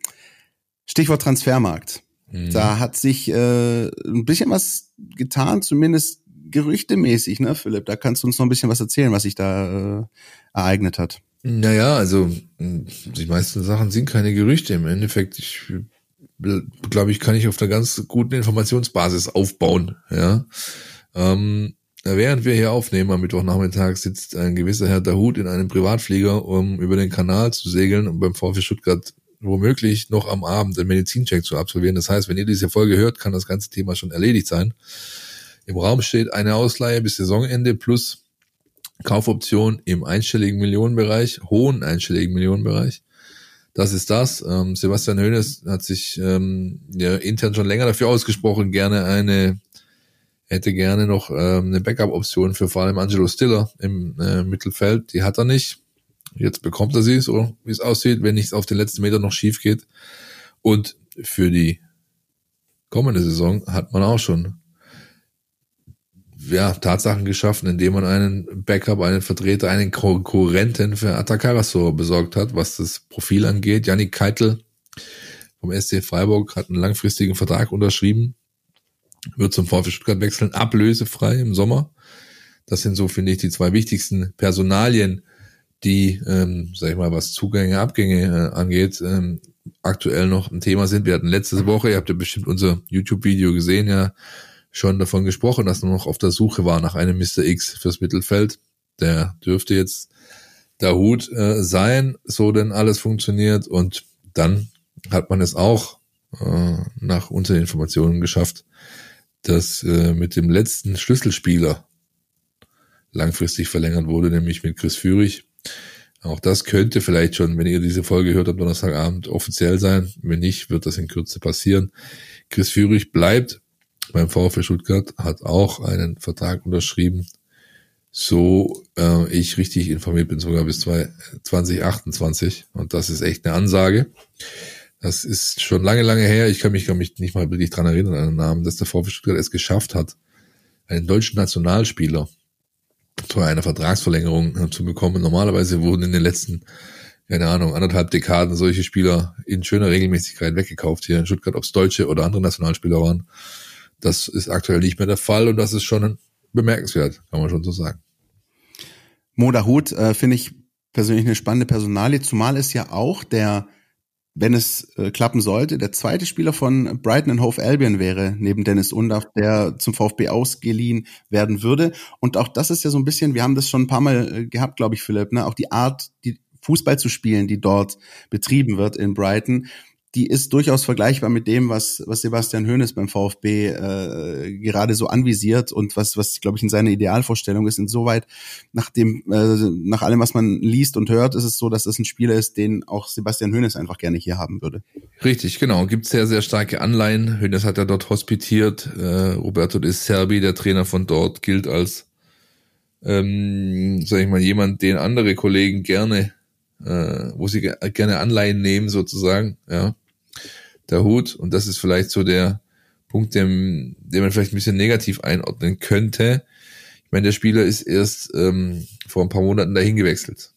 Stichwort Transfermarkt. Mhm. Da hat sich äh, ein bisschen was getan, zumindest gerüchtemäßig, ne, Philipp? Da kannst du uns noch ein bisschen was erzählen, was sich da äh, ereignet hat. Naja, also die meisten Sachen sind keine Gerüchte. Im Endeffekt, ich glaube ich, kann ich auf einer ganz guten Informationsbasis aufbauen. Ja. Ähm, während wir hier aufnehmen am Mittwochnachmittag sitzt ein gewisser Herr Dahut in einem Privatflieger, um über den Kanal zu segeln und beim VfB Stuttgart womöglich noch am Abend einen Medizincheck zu absolvieren. Das heißt, wenn ihr diese Folge hört, kann das ganze Thema schon erledigt sein. Im Raum steht eine Ausleihe bis Saisonende plus Kaufoption im einstelligen Millionenbereich, hohen einstelligen Millionenbereich das ist das. Ähm, Sebastian Hoeneß hat sich ähm, ja, intern schon länger dafür ausgesprochen, gerne eine, hätte gerne noch ähm, eine Backup-Option für vor allem Angelo Stiller im äh, Mittelfeld. Die hat er nicht. Jetzt bekommt er sie, so wie es aussieht, wenn nichts auf den letzten Meter noch schief geht. Und für die kommende Saison hat man auch schon ja, Tatsachen geschaffen, indem man einen Backup, einen Vertreter, einen Konkurrenten für Atakarasor besorgt hat, was das Profil angeht. Janik Keitel vom SC Freiburg hat einen langfristigen Vertrag unterschrieben, wird zum VfB Stuttgart wechseln, ablösefrei im Sommer. Das sind so, finde ich, die zwei wichtigsten Personalien, die, ähm, sag ich mal, was Zugänge, Abgänge äh, angeht, ähm, aktuell noch ein Thema sind. Wir hatten letzte Woche, ihr habt ja bestimmt unser YouTube-Video gesehen, ja, schon davon gesprochen, dass man noch auf der Suche war nach einem Mr. X fürs Mittelfeld. Der dürfte jetzt der Hut äh, sein, so denn alles funktioniert. Und dann hat man es auch äh, nach unseren Informationen geschafft, dass äh, mit dem letzten Schlüsselspieler langfristig verlängert wurde, nämlich mit Chris Führig. Auch das könnte vielleicht schon, wenn ihr diese Folge hört am Donnerstagabend, offiziell sein. Wenn nicht, wird das in Kürze passieren. Chris Führig bleibt beim VfL Stuttgart, hat auch einen Vertrag unterschrieben. So äh, ich richtig informiert bin, sogar bis 2028. Und das ist echt eine Ansage. Das ist schon lange, lange her. Ich kann mich, kann mich nicht mal wirklich dran erinnern an den Namen, dass der VfB Stuttgart es geschafft hat, einen deutschen Nationalspieler zu einer Vertragsverlängerung äh, zu bekommen. Normalerweise wurden in den letzten, keine Ahnung, anderthalb Dekaden solche Spieler in schöner Regelmäßigkeit weggekauft hier in Stuttgart, ob es deutsche oder andere Nationalspieler waren. Das ist aktuell nicht mehr der Fall und das ist schon bemerkenswert, kann man schon so sagen. Moda Hut äh, finde ich persönlich eine spannende Personalie, zumal es ja auch der, wenn es äh, klappen sollte, der zweite Spieler von Brighton and Hove Albion wäre, neben Dennis Undaff, der zum VfB ausgeliehen werden würde. Und auch das ist ja so ein bisschen, wir haben das schon ein paar Mal äh, gehabt, glaube ich, Philipp, ne? auch die Art, die Fußball zu spielen, die dort betrieben wird in Brighton, die ist durchaus vergleichbar mit dem, was, was Sebastian Hoeneß beim VfB äh, gerade so anvisiert und was, was glaube ich, in seiner Idealvorstellung ist. Insoweit, nach dem, äh, nach allem, was man liest und hört, ist es so, dass das ein Spieler ist, den auch Sebastian Hoeneß einfach gerne hier haben würde. Richtig, genau. Gibt sehr, sehr starke Anleihen. Hoeneß hat ja dort hospitiert. Äh, Roberto de Serbi, der Trainer von dort, gilt als, ähm, sag ich mal, jemand, den andere Kollegen gerne äh, wo sie gerne Anleihen nehmen sozusagen, ja der Hut. Und das ist vielleicht so der Punkt, den, den man vielleicht ein bisschen negativ einordnen könnte. Ich meine, der Spieler ist erst ähm, vor ein paar Monaten dahin gewechselt.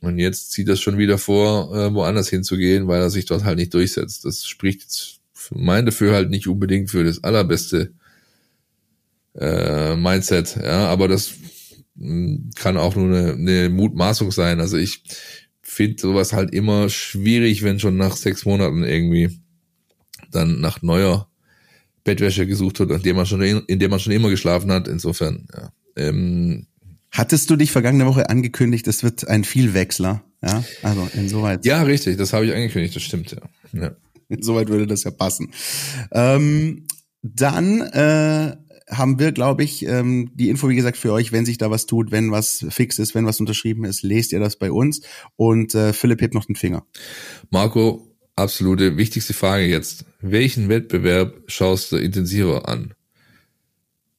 Und jetzt zieht das schon wieder vor, äh, woanders hinzugehen, weil er sich dort halt nicht durchsetzt. Das spricht jetzt für mein Dafür halt nicht unbedingt für das allerbeste äh, Mindset. Ja, aber das mh, hm, kann auch nur eine, eine Mutmaßung sein. Also ich finde sowas halt immer schwierig, wenn schon nach sechs Monaten irgendwie dann nach neuer Bettwäsche gesucht wird, in dem man schon, in dem man schon immer geschlafen hat. Insofern, ja. Ähm, Hattest du dich vergangene Woche angekündigt, es wird ein Vielwechsler? Ja, also insoweit. Ja, richtig, das habe ich angekündigt, das stimmt, ja. ja. Insoweit würde das ja passen. Ähm, dann äh, haben wir, glaube ich, ähm, die Info, wie gesagt, für euch, wenn sich da was tut, wenn was fix ist, wenn was unterschrieben ist, lest ihr das bei uns. Und äh, Philipp hebt noch den Finger. Marco, absolute wichtigste Frage jetzt. Welchen Wettbewerb schaust du intensiver an?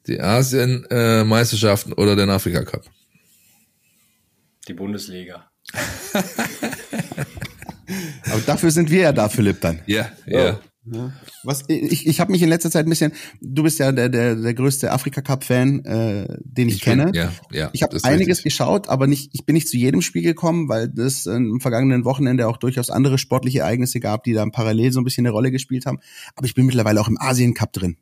Die Asien-Meisterschaften äh, oder den Afrika-Cup? Die Bundesliga. Aber dafür sind wir ja da, Philipp, dann. Ja, ja. Ja. Was ich ich habe mich in letzter Zeit ein bisschen. Du bist ja der der der größte Afrika Cup Fan, äh, den ich, ich kenne. Bin, ja, ja. Ich habe einiges richtig. geschaut, aber nicht. Ich bin nicht zu jedem Spiel gekommen, weil es im vergangenen Wochenende auch durchaus andere sportliche Ereignisse gab, die da parallel so ein bisschen eine Rolle gespielt haben. Aber ich bin mittlerweile auch im Asien Cup drin.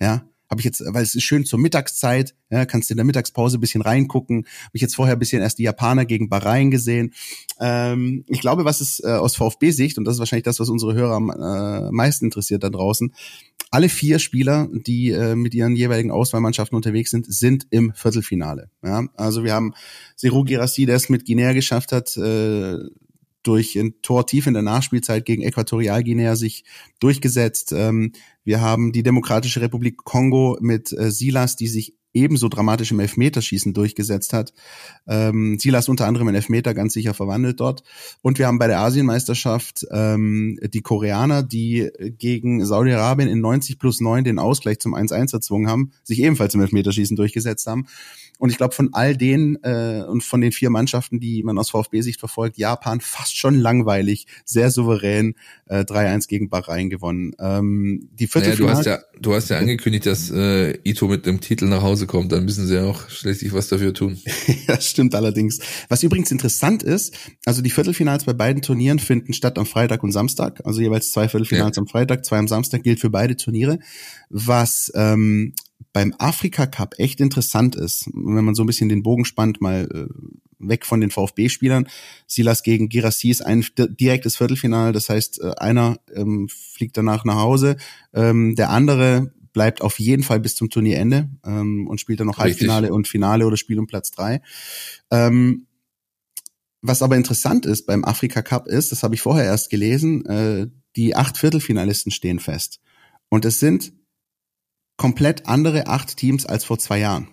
Ja, habe ich jetzt, weil es ist schön zur Mittagszeit, ja, kannst in der Mittagspause ein bisschen reingucken. Habe ich jetzt vorher ein bisschen erst die Japaner gegen Bahrain gesehen. Ähm, ich glaube, was ist äh, aus VfB-Sicht, und das ist wahrscheinlich das, was unsere Hörer am äh, meisten interessiert da draußen, alle vier Spieler, die äh, mit ihren jeweiligen Auswahlmannschaften unterwegs sind, sind im Viertelfinale. Ja? Also wir haben Seru Girassi, der es mit Guinea geschafft hat, äh, durch ein Tor tief in der Nachspielzeit gegen Äquatorialguinea sich durchgesetzt. Ähm, wir haben die Demokratische Republik Kongo mit äh, Silas, die sich ebenso dramatisch im Elfmeterschießen durchgesetzt hat. Ähm, Silas unter anderem in Elfmeter ganz sicher verwandelt dort. Und wir haben bei der Asienmeisterschaft ähm, die Koreaner, die gegen Saudi-Arabien in 90 plus 9 den Ausgleich zum 1-1 erzwungen haben, sich ebenfalls im Elfmeterschießen durchgesetzt haben. Und ich glaube, von all denen äh, und von den vier Mannschaften, die man aus VfB-Sicht verfolgt, Japan fast schon langweilig, sehr souverän äh, 3-1 gegen Bahrain gewonnen. Ähm, die Viertelfinale naja, du hast ja, du hast ja angekündigt, dass äh, Ito mit dem Titel nach Hause Hause kommt, dann müssen sie auch schließlich was dafür tun. ja, stimmt allerdings. Was übrigens interessant ist, also die Viertelfinals bei beiden Turnieren finden statt am Freitag und Samstag, also jeweils zwei Viertelfinals ja. am Freitag, zwei am Samstag, gilt für beide Turniere. Was ähm, beim Afrika Cup echt interessant ist, wenn man so ein bisschen den Bogen spannt, mal äh, weg von den VfB-Spielern. Silas gegen Girassi ist ein direktes Viertelfinal, das heißt, äh, einer ähm, fliegt danach nach Hause, ähm, der andere bleibt auf jeden Fall bis zum Turnierende ähm, und spielt dann noch Richtig. Halbfinale und Finale oder Spiel um Platz drei. Ähm, was aber interessant ist beim Afrika Cup ist, das habe ich vorher erst gelesen, äh, die acht Viertelfinalisten stehen fest. Und es sind komplett andere acht Teams als vor zwei Jahren.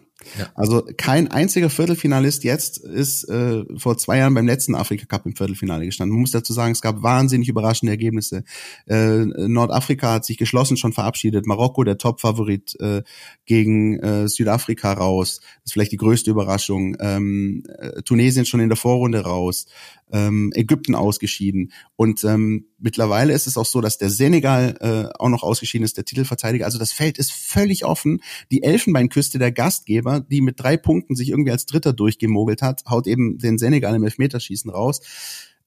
Also kein einziger Viertelfinalist jetzt ist äh, vor zwei Jahren beim letzten Afrika Cup im Viertelfinale gestanden. Man muss dazu sagen, es gab wahnsinnig überraschende Ergebnisse. Äh, Nordafrika hat sich geschlossen schon verabschiedet. Marokko, der Top-Favorit, äh, gegen äh, Südafrika raus. Das ist vielleicht die größte Überraschung. Ähm, äh, Tunesien schon in der Vorrunde raus ähm, Ägypten ausgeschieden. Und ähm, mittlerweile ist es auch so, dass der Senegal äh, auch noch ausgeschieden ist, der Titelverteidiger. Also das Feld ist völlig offen. Die Elfenbeinküste der Gastgeber, die mit drei Punkten sich irgendwie als Dritter durchgemogelt hat, haut eben den Senegal im Elfmeterschießen raus.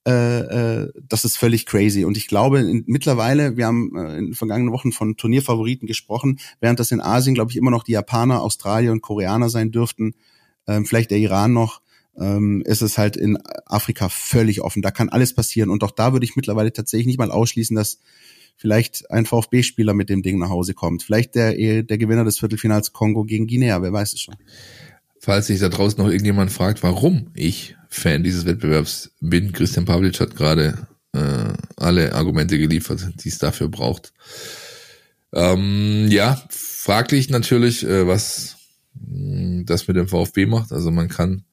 Äh, äh, das ist völlig crazy. Und ich glaube, in, mittlerweile, wir haben äh, in den vergangenen Wochen von Turnierfavoriten gesprochen, während das in Asien, glaube ich, immer noch die Japaner, Australier und Koreaner sein dürften, ähm, vielleicht der Iran noch ähm, ist es halt in Afrika völlig offen. Da kann alles passieren. Und auch da würde ich mittlerweile tatsächlich nicht mal ausschließen, dass vielleicht ein VfB-Spieler mit dem Ding nach Hause kommt. Vielleicht der, der Gewinner des Viertelfinals Kongo gegen Guinea, wer weiß es schon. Falls sich da draußen noch irgendjemand fragt, warum ich Fan dieses Wettbewerbs bin, Christian Pavlic hat gerade äh, alle Argumente geliefert, die es dafür braucht. Ähm, ja, fraglich natürlich, äh, was mh, mm, das mit dem VfB macht. Also man kann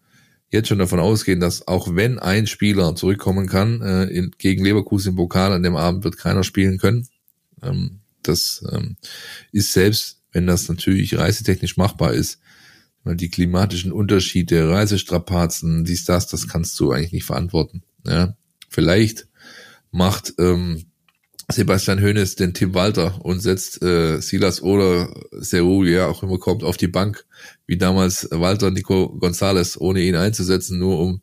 jetzt schon davon ausgehen, dass auch wenn ein Spieler zurückkommen kann, äh, in, gegen Leverkusen im Pokal an dem Abend wird keiner spielen können. Ähm, das ähm, ist selbst, wenn das natürlich reisetechnisch machbar ist, weil die klimatischen Unterschiede, Reisestrapazen, dies, das, das kannst du eigentlich nicht verantworten. Ja? Vielleicht macht ähm, Sebastian Hoeneß den Tim Walter und setzt äh, Silas oder Seru, ja auch immer kommt, auf die Bank, wie damals Walter Nico González, ohne ihn einzusetzen, nur um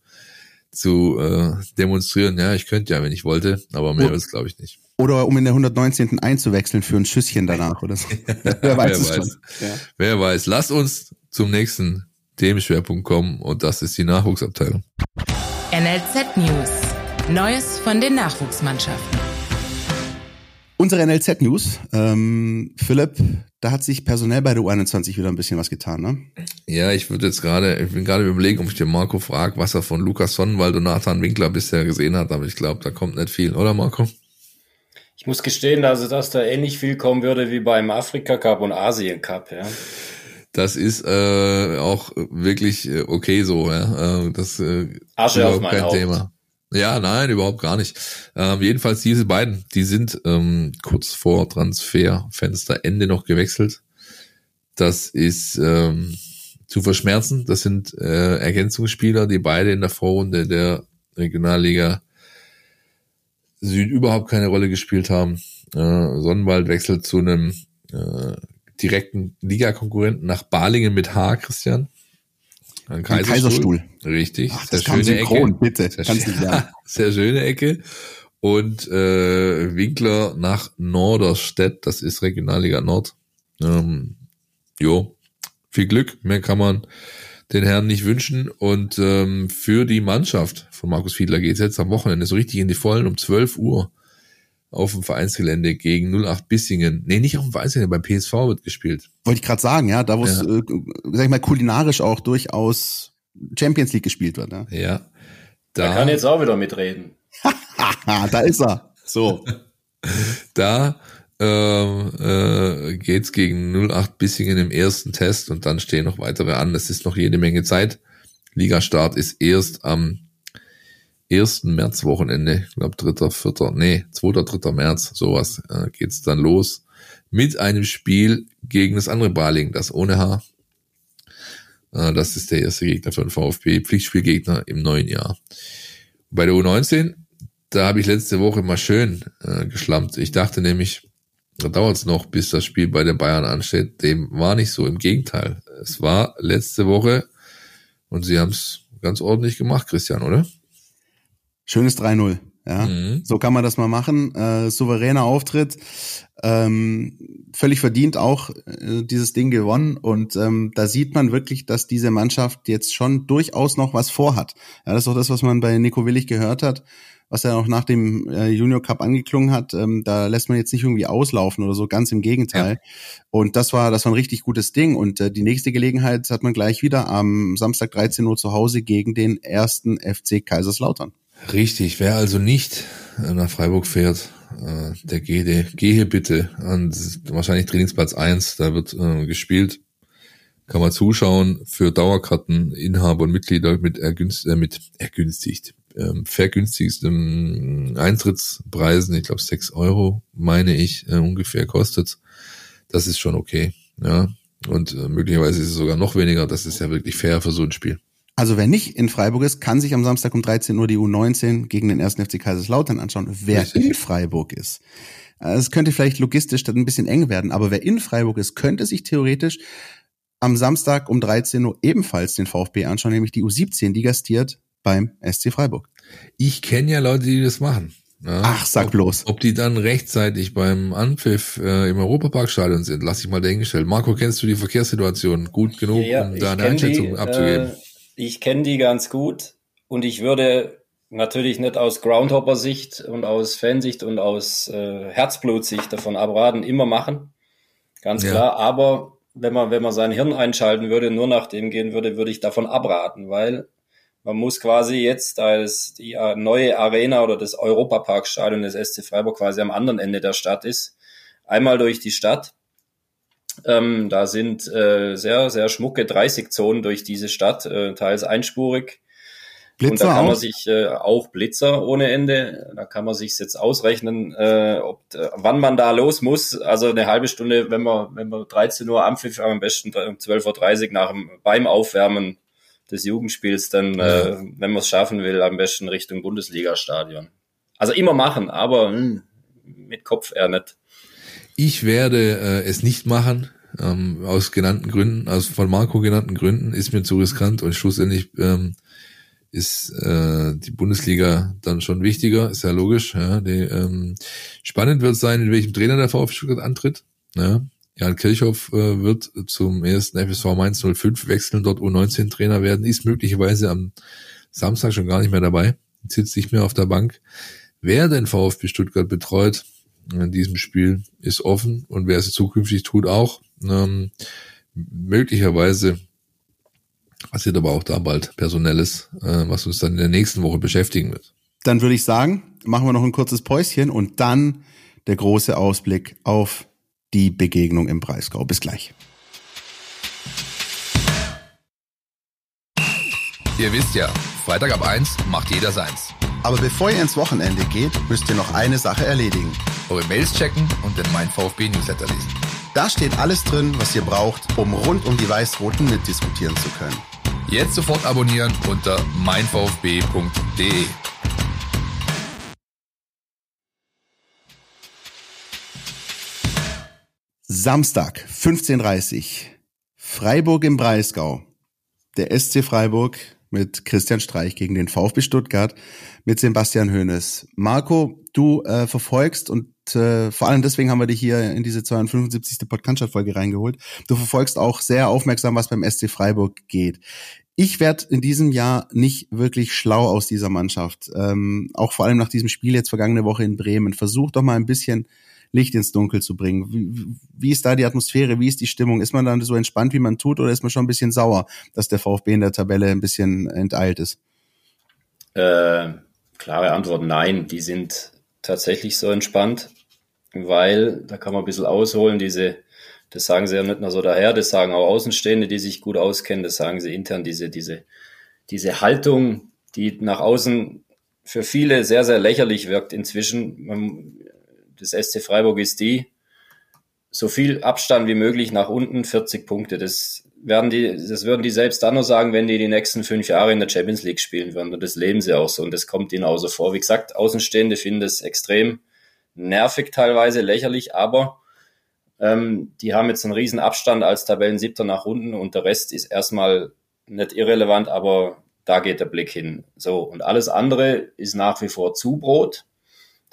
zu äh, demonstrieren, ja, ich könnte ja, wenn ich wollte, aber mehr ist glaube ich nicht. Oder um in der 119. einzuwechseln für ein Schüsschen danach oder so. Wer weiß es schon. Ja. Wer weiß. Lasst uns zum nächsten Themenschwerpunkt kommen und das ist die Nachwuchsabteilung. NLZ News. Neues von den Nachwuchsmannschaften. Unsere NLZ News. Ähm, Philipp, da hat sich personell bei der U21 wieder ein bisschen was getan, ne? Ja, ich würde jetzt gerade, ich bin gerade überlegen, ob ich den Marco frage, was er von Lukas Sonnenwald und Nathan Winkler bisher gesehen hat, aber ich glaube, da kommt nicht viel, oder Marco? Ich muss gestehen, also dass da ähnlich viel kommen würde wie beim Afrika Cup und Asien Cup, ja. Das ist äh, auch wirklich äh, okay so, ja. Äh, das äh, Asche ist auf mein kein Haupt. Thema. Ja, nein, überhaupt gar nicht. Ähm, jedenfalls diese beiden, die sind ähm, kurz vor Transferfensterende noch gewechselt. Das ist ähm, zu verschmerzen. Das sind äh, Ergänzungsspieler, die beide in der Vorrunde der Regionalliga Süd überhaupt keine Rolle gespielt haben. Äh, Sonnenwald wechselt zu einem äh, direkten Ligakonkurrenten nach Balingen mit H, Christian. Ein Kaiserstuhl. Kaiserstuhl. Richtig. Ach, das sehr schöne synchron, Ecke. bitte. Sehr, Kannst sagen. sehr schöne Ecke. Und äh, Winkler nach Norderstedt, das ist Regionalliga Nord. Ähm, jo, viel Glück, mehr kann man den Herren nicht wünschen. Und ähm, für die Mannschaft von Markus Fiedler geht es jetzt am Wochenende so richtig in die Vollen um 12 Uhr auf dem Vereinsgelände gegen 08 Bissingen. Nee, nicht auf dem Vereinsgelände, beim PSV wird gespielt. Wollte ich gerade sagen, ja, da wo es, ja. äh, sag ich mal, kulinarisch auch durchaus Champions League gespielt wird. Ja. ja da, da kann jetzt auch wieder mitreden. da ist er. So. da ähm, äh, geht's gegen 08 Bissingen im ersten Test und dann stehen noch weitere an. Es ist noch jede Menge Zeit. Ligastart ist erst am ersten Märzwochenende, ich glaube dritter, vierter, nee, zweiter, dritter März, sowas, äh, geht's dann los mit einem Spiel gegen das andere Baling, das ohne Haar. Äh, das ist der erste Gegner für den VfB, Pflichtspielgegner im neuen Jahr. Bei der U19, da habe ich letzte Woche mal schön äh, geschlampt. Ich dachte nämlich, da dauert es noch, bis das Spiel bei der Bayern ansteht. Dem war nicht so. Im Gegenteil. es war letzte Woche und sie haben es ganz ordentlich gemacht, Christian, oder? Schönes 3-0. Ja, mhm. so kann man das mal machen. Äh, souveräner Auftritt, ähm, völlig verdient auch äh, dieses Ding gewonnen. Und ähm, da sieht man wirklich, dass diese Mannschaft jetzt schon durchaus noch was vorhat. Ja, das ist auch das, was man bei Nico Willig gehört hat, was er auch nach dem äh, Junior Cup angeklungen hat. Ähm, da lässt man jetzt nicht irgendwie auslaufen oder so, ganz im Gegenteil. Ja. Und das war, das war ein richtig gutes Ding. Und äh, die nächste Gelegenheit hat man gleich wieder am Samstag 13 Uhr zu Hause gegen den ersten FC Kaiserslautern. Richtig, wer also nicht äh, nach Freiburg fährt, äh, der gehe, gehe bitte an wahrscheinlich Trainingsplatz eins. da wird äh, gespielt. Kann man zuschauen für Dauerkarteninhaber und Mitglieder mit, ergünst, äh, mit ergünstigt, ähm, vergünstigsten Eintrittspreisen. Ich glaube sechs Euro, meine ich, äh, ungefähr kostet. Das ist schon okay. Ja. Und äh, möglicherweise ist es sogar noch weniger. Das ist ja wirklich fair für so ein Spiel. Also wer nicht in Freiburg ist, kann sich am Samstag um 13 Uhr die U19 gegen den ersten FC Kaiserslautern anschauen. Wer Richtig. in Freiburg ist, äh, es könnte vielleicht logistisch dann ein bisschen eng werden, aber wer in Freiburg ist, könnte sich theoretisch am Samstag um 13 Uhr ebenfalls den VfB anschauen, nämlich die U17, die gastiert beim SC Freiburg. Ich kenne ja Leute, die das machen. Ja, Ach, sag ob, bloß. Ob die dann rechtzeitig beim Anpfiff äh, im Europaparkstadion sind, lass ich mal dahingestellt. Marco, kennst du die Verkehrssituation gut genug, ja, um da eine Einschätzung die, abzugeben? Äh ich kenne die ganz gut und ich würde natürlich nicht aus Groundhopper-Sicht und aus Fansicht und aus äh, Herzblutsicht davon abraten, immer machen. Ganz ja. klar. Aber wenn man, wenn man sein Hirn einschalten würde, nur nach dem gehen würde, würde ich davon abraten, weil man muss quasi jetzt als die äh, neue Arena oder das Europaparkstadion des SC Freiburg quasi am anderen Ende der Stadt ist, einmal durch die Stadt ähm, da sind äh, sehr, sehr schmucke 30-Zonen durch diese Stadt, äh, teils einspurig. Blitzer und da kann man auch? sich äh, auch Blitzer ohne Ende, da kann man sich jetzt ausrechnen, äh, ob, äh, wann man da los muss. Also eine halbe Stunde, wenn man, wenn man 13 Uhr Ampfiff, am besten um 12.30 Uhr nach dem, beim Aufwärmen des Jugendspiels, dann, ja. äh, wenn man es schaffen will, am besten Richtung Bundesliga-Stadion. Also immer machen, aber mh, hm, mit Kopf eher nicht. Ich werde äh, es nicht machen, ähm, aus genannten Gründen, aus von Marco genannten Gründen, ist mir zu riskant und schlussendlich ähm, ist äh, die Bundesliga dann schon wichtiger, ist ja logisch. Ja, die, ähm, spannend wird sein, in welchem Trainer der VfB Stuttgart antritt. Ja. Jan Kirchhoff äh, wird zum ersten FSV Mainz 05 wechseln, dort U19 Trainer werden, ist möglicherweise am Samstag schon gar nicht mehr dabei, sitzt nicht mehr auf der Bank. Wer den VfB Stuttgart betreut, in diesem Spiel ist offen und wer es zukünftig tut auch. Ähm, möglicherweise passiert aber auch da bald Personelles, äh, was uns dann in der nächsten Woche beschäftigen wird. Dann würde ich sagen, machen wir noch ein kurzes Päuschen und dann der große Ausblick auf die Begegnung im Breisgau. Bis gleich. Ihr wisst ja, Freitag ab 1 macht jeder seins. Aber bevor ihr ins Wochenende geht, müsst ihr noch eine Sache erledigen. Eure Mails checken und den Mein VfB Newsletter lesen. Da steht alles drin, was ihr braucht, um rund um die Weiß-Roten mitdiskutieren zu können. Jetzt sofort abonnieren unter meinvfb.de. Samstag, 15.30 Freiburg im Breisgau. Der SC Freiburg mit Christian Streich gegen den VfB Stuttgart mit Sebastian Hoeneß. Marco, du äh, verfolgst und äh, vor allem deswegen haben wir dich hier in diese 275. Podcast-Folge reingeholt. Du verfolgst auch sehr aufmerksam, was beim SC Freiburg geht. Ich werde in diesem Jahr nicht wirklich schlau aus dieser Mannschaft. Ähm, auch vor allem nach diesem Spiel jetzt vergangene Woche in Bremen. Versuch doch mal ein bisschen Licht ins Dunkel zu bringen. Wie, wie ist da die Atmosphäre? Wie ist die Stimmung? Ist man dann so entspannt, wie man tut, oder ist man schon ein bisschen sauer, dass der VfB in der Tabelle ein bisschen enteilt ist? Äh, klare Antwort, nein. Die sind tatsächlich so entspannt, weil, da kann man ein bisschen ausholen, diese, das sagen sie ja nicht nur so daher, das sagen auch Außenstehende, die sich gut auskennen, das sagen sie intern, diese, diese, diese Haltung, die nach außen für viele sehr, sehr lächerlich wirkt inzwischen. Man, des SC Freiburg ist die, so viel Abstand wie möglich nach unten, 40 Punkte. Das werden die, das würden die selbst dann nur sagen, wenn die die nächsten fünf Jahre in der Champions League spielen würden. Und das leben sie auch so und das kommt ihnen auch so vor. Wie gesagt, Außenstehende finden das extrem nervig teilweise, lächerlich, aber Ähm, die haben jetzt einen riesen Abstand als Tabellensiebter nach unten und der Rest ist erstmal nicht irrelevant, aber da geht der Blick hin. So, und alles andere ist nach wie vor Zubrot.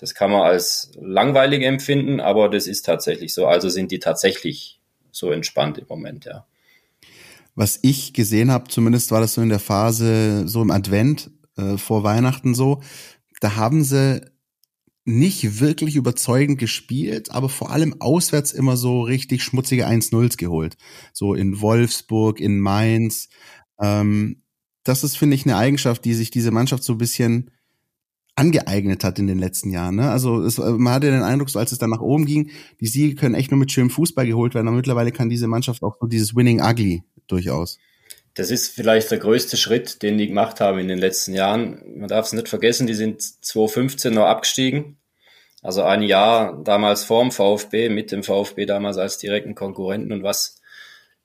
Das kann man als langweilig empfinden, aber das ist tatsächlich so. Also sind die tatsächlich so entspannt im Moment, ja. Was ich gesehen habe, zumindest war das so in der Phase, so im Advent, äh, vor Weihnachten so, da haben sie nicht wirklich überzeugend gespielt, aber vor allem auswärts immer so richtig schmutzige 1-0s geholt. So in Wolfsburg, in Mainz. Ähm, das ist, finde ich, eine Eigenschaft, die sich diese Mannschaft so ein bisschen angeeignet hat in den letzten Jahren. Ne? Also es, man hatte den Eindruck, so als es dann nach oben ging, die Siege können echt nur mit schönem Fußball geholt werden. Aber mittlerweile kann diese Mannschaft auch so dieses Winning Ugly durchaus. Das ist vielleicht der größte Schritt, den die gemacht haben in den letzten Jahren. Man darf es nicht vergessen, die sind 2015 noch abgestiegen. Also ein Jahr damals vorm VfB, mit dem VfB damals als direkten Konkurrenten und was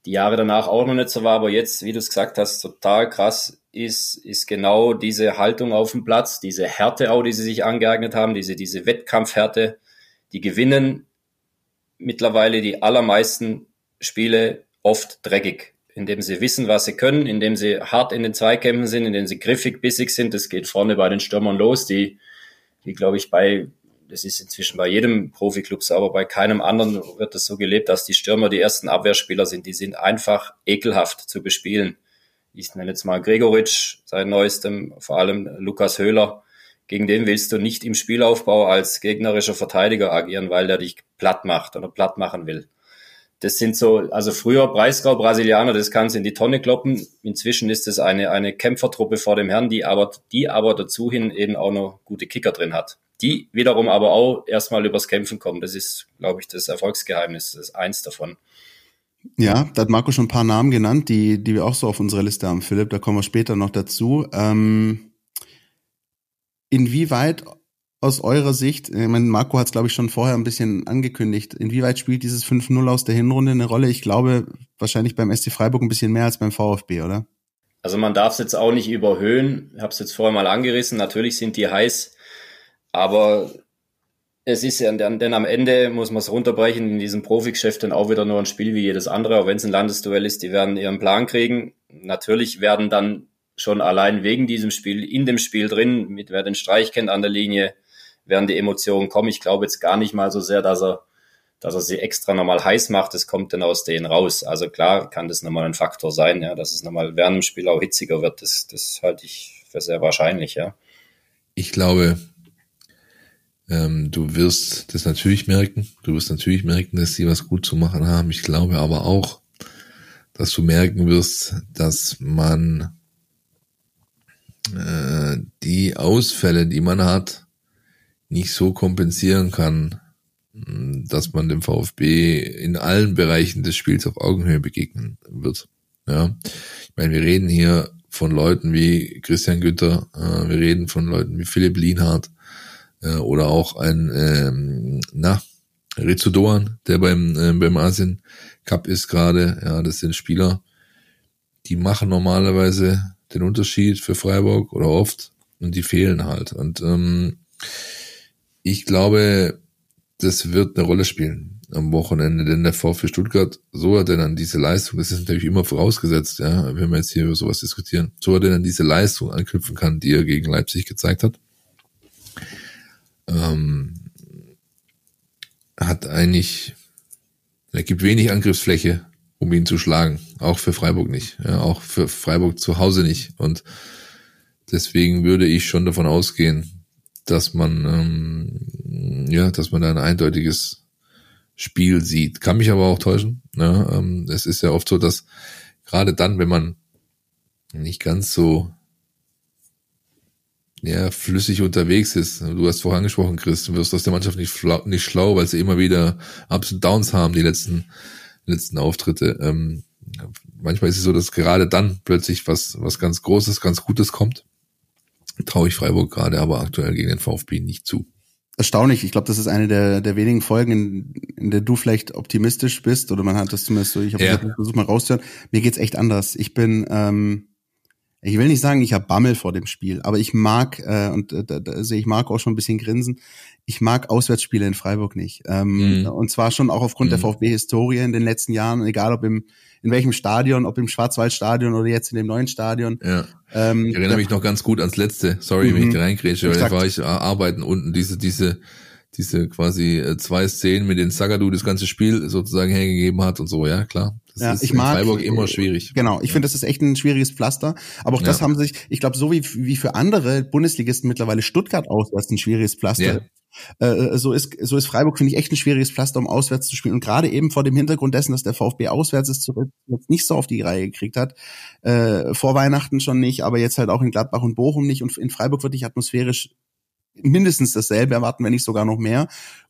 die Jahre danach auch noch nicht so war, aber jetzt, wie du es gesagt hast, total krass ist, ist genau diese Haltung auf dem Platz, diese Härte auch, die sie sich angeeignet haben, diese, diese Wettkampfhärte, die gewinnen mittlerweile die allermeisten Spiele oft dreckig indem sie wissen, was sie können, indem sie hart in den Zweikämpfen sind, indem sie griffig, bissig sind. Das geht vorne bei den Stürmern los, die, die glaube ich, bei, das ist inzwischen bei jedem Profiklub so, aber bei keinem anderen wird das so gelebt, dass die Stürmer die ersten Abwehrspieler sind. Die sind einfach ekelhaft zu bespielen. Ich nenne jetzt mal Gregoritsch seit neuestem, vor allem Lukas Höhler. Gegen den willst du nicht im Spielaufbau als gegnerischer Verteidiger agieren, weil der dich platt macht oder platt machen will das sind so, also früher Breisgau, Brasilianer, das kannst in die Tonne kloppen. Inzwischen ist es eine, eine Kämpfertruppe vor dem Herrn, die aber, die aber dazu hin eben auch noch gute Kicker drin hat. Die wiederum aber auch erstmal übers Kämpfen kommen. Das ist, glaube ich, das Erfolgsgeheimnis. Das ist eins davon. Ja, da hat Marco schon ein paar Namen genannt, die, die wir auch so auf unserer Liste haben, Philipp. Da kommen wir später noch dazu. Ähm, inwieweit aus eurer Sicht, ich meine, Marco hat es, glaube ich, schon vorher ein bisschen angekündigt, inwieweit spielt dieses 5-0 aus der Hinrunde eine Rolle? Ich glaube, wahrscheinlich beim SC Freiburg ein bisschen mehr als beim VfB, oder? Also man darf es jetzt auch nicht überhöhen. Ich habe es jetzt vorher mal angerissen. Natürlich sind die heiß, aber es ist ja, denn am Ende muss man es runterbrechen in diesem Profigeschäft dann auch wieder nur ein Spiel wie jedes andere, auch wenn es ein Landesduell ist, die werden ihren Plan kriegen. Natürlich werden dann schon allein wegen diesem Spiel, in dem Spiel drin, mit wer den Streich kennt an der Linie, werden die Emotionen kommen. Ich glaube jetzt gar nicht mal so sehr, dass er, dass er sie extra nochmal heiß macht. Das kommt dann aus denen raus. Also klar kann das nochmal ein Faktor sein, ja, dass es nochmal während dem Spiel auch hitziger wird. Das, das halte ich für sehr wahrscheinlich, ja. Ich glaube, ähm, du wirst das natürlich merken. Du wirst natürlich merken, dass sie was gut zu machen haben. Ich glaube aber auch, dass du merken wirst, dass man äh, die Ausfälle, die man hat, nicht so kompensieren kann, dass man dem VfB in allen Bereichen des Spiels auf Augenhöhe begegnen wird. Ja, ich meine, wir reden hier von Leuten wie Christian Günther, äh, wir reden von Leuten wie Philipp Lienhardt äh, oder auch ein, ähm, na, Rizzo Doan, der beim, äh, beim Asien Cup ist gerade. Ja, das sind Spieler, die machen normalerweise den Unterschied für Freiburg oder oft und die fehlen halt. Und ähm, ich glaube, das wird eine Rolle spielen am Wochenende, denn der VfB Stuttgart, so er denn an diese Leistung, das ist natürlich immer vorausgesetzt, ja, wenn wir jetzt hier über sowas diskutieren, so er denn an diese Leistung anknüpfen kann, die er gegen Leipzig gezeigt hat, ähm, hat eigentlich, er gibt wenig Angriffsfläche, um ihn zu schlagen, auch für Freiburg nicht, ja, auch für Freiburg zu Hause nicht und deswegen würde ich schon davon ausgehen, dass man ähm, ja, dass man da ein eindeutiges Spiel sieht. Kann mich aber auch täuschen. Ne? Ähm, es ist ja oft so, dass gerade dann, wenn man nicht ganz so ja, flüssig unterwegs ist. Du hast vorher angesprochen, Chris, du wirst aus der Mannschaft nicht, nicht schlau, weil sie immer wieder Ups und Downs haben, die letzten, letzten Auftritte. Ähm, manchmal ist es so, dass gerade dann plötzlich was, was ganz Großes, ganz Gutes kommt traue ich Freiburg gerade aber aktuell gegen den VfB nicht zu. Erstaunlich. Ich glaube, das ist eine der, der wenigen Folgen, in, in der du vielleicht optimistisch bist oder man hat das zumindest so, ich habe ja. versucht mal rauszuhören. Mir geht's echt anders. Ich bin, ähm, ich will nicht sagen, ich habe Bammel vor dem Spiel, aber ich mag, äh, und äh, da, da sehe ich Marc auch schon ein bisschen grinsen, ich mag Auswärtsspiele in Freiburg nicht. Ähm, mhm. Und zwar schon auch aufgrund mhm. der VfB-Historie in den letzten Jahren, egal ob im in welchem Stadion, ob im Schwarzwaldstadion oder jetzt in dem neuen Stadion. Ja. Ähm, ich erinnere mich noch ganz gut ans letzte. Sorry, mhm. wenn ich da reingrätsche, weil da war ich arbeiten unten diese diese diese quasi äh, zwei Szenen, mit denen Sagadu das ganze Spiel sozusagen hergegeben hat und so, ja, klar. Das ja, ist ich mag, Freiburg immer schwierig. Genau, ich finde, das ist echt ein schwieriges Pflaster. Aber auch das ja. haben sich, ich glaube, so wie, wie für andere Bundesligisten mittlerweile Stuttgart auswärts ein schwieriges Pflaster. Ja. Äh, so ist so ist Freiburg finde ich echt ein schwieriges Pflaster, um auswärts zu spielen und gerade eben vor dem Hintergrund dessen, dass der VfB auswärts es zurück jetzt nicht so auf die Reihe gekriegt hat, äh, vor Weihnachten schon nicht, aber jetzt halt auch in Gladbach und Bochum nicht und in Freiburg würde ich atmosphärisch mindestens dasselbe erwarten, wenn nicht sogar noch mehr.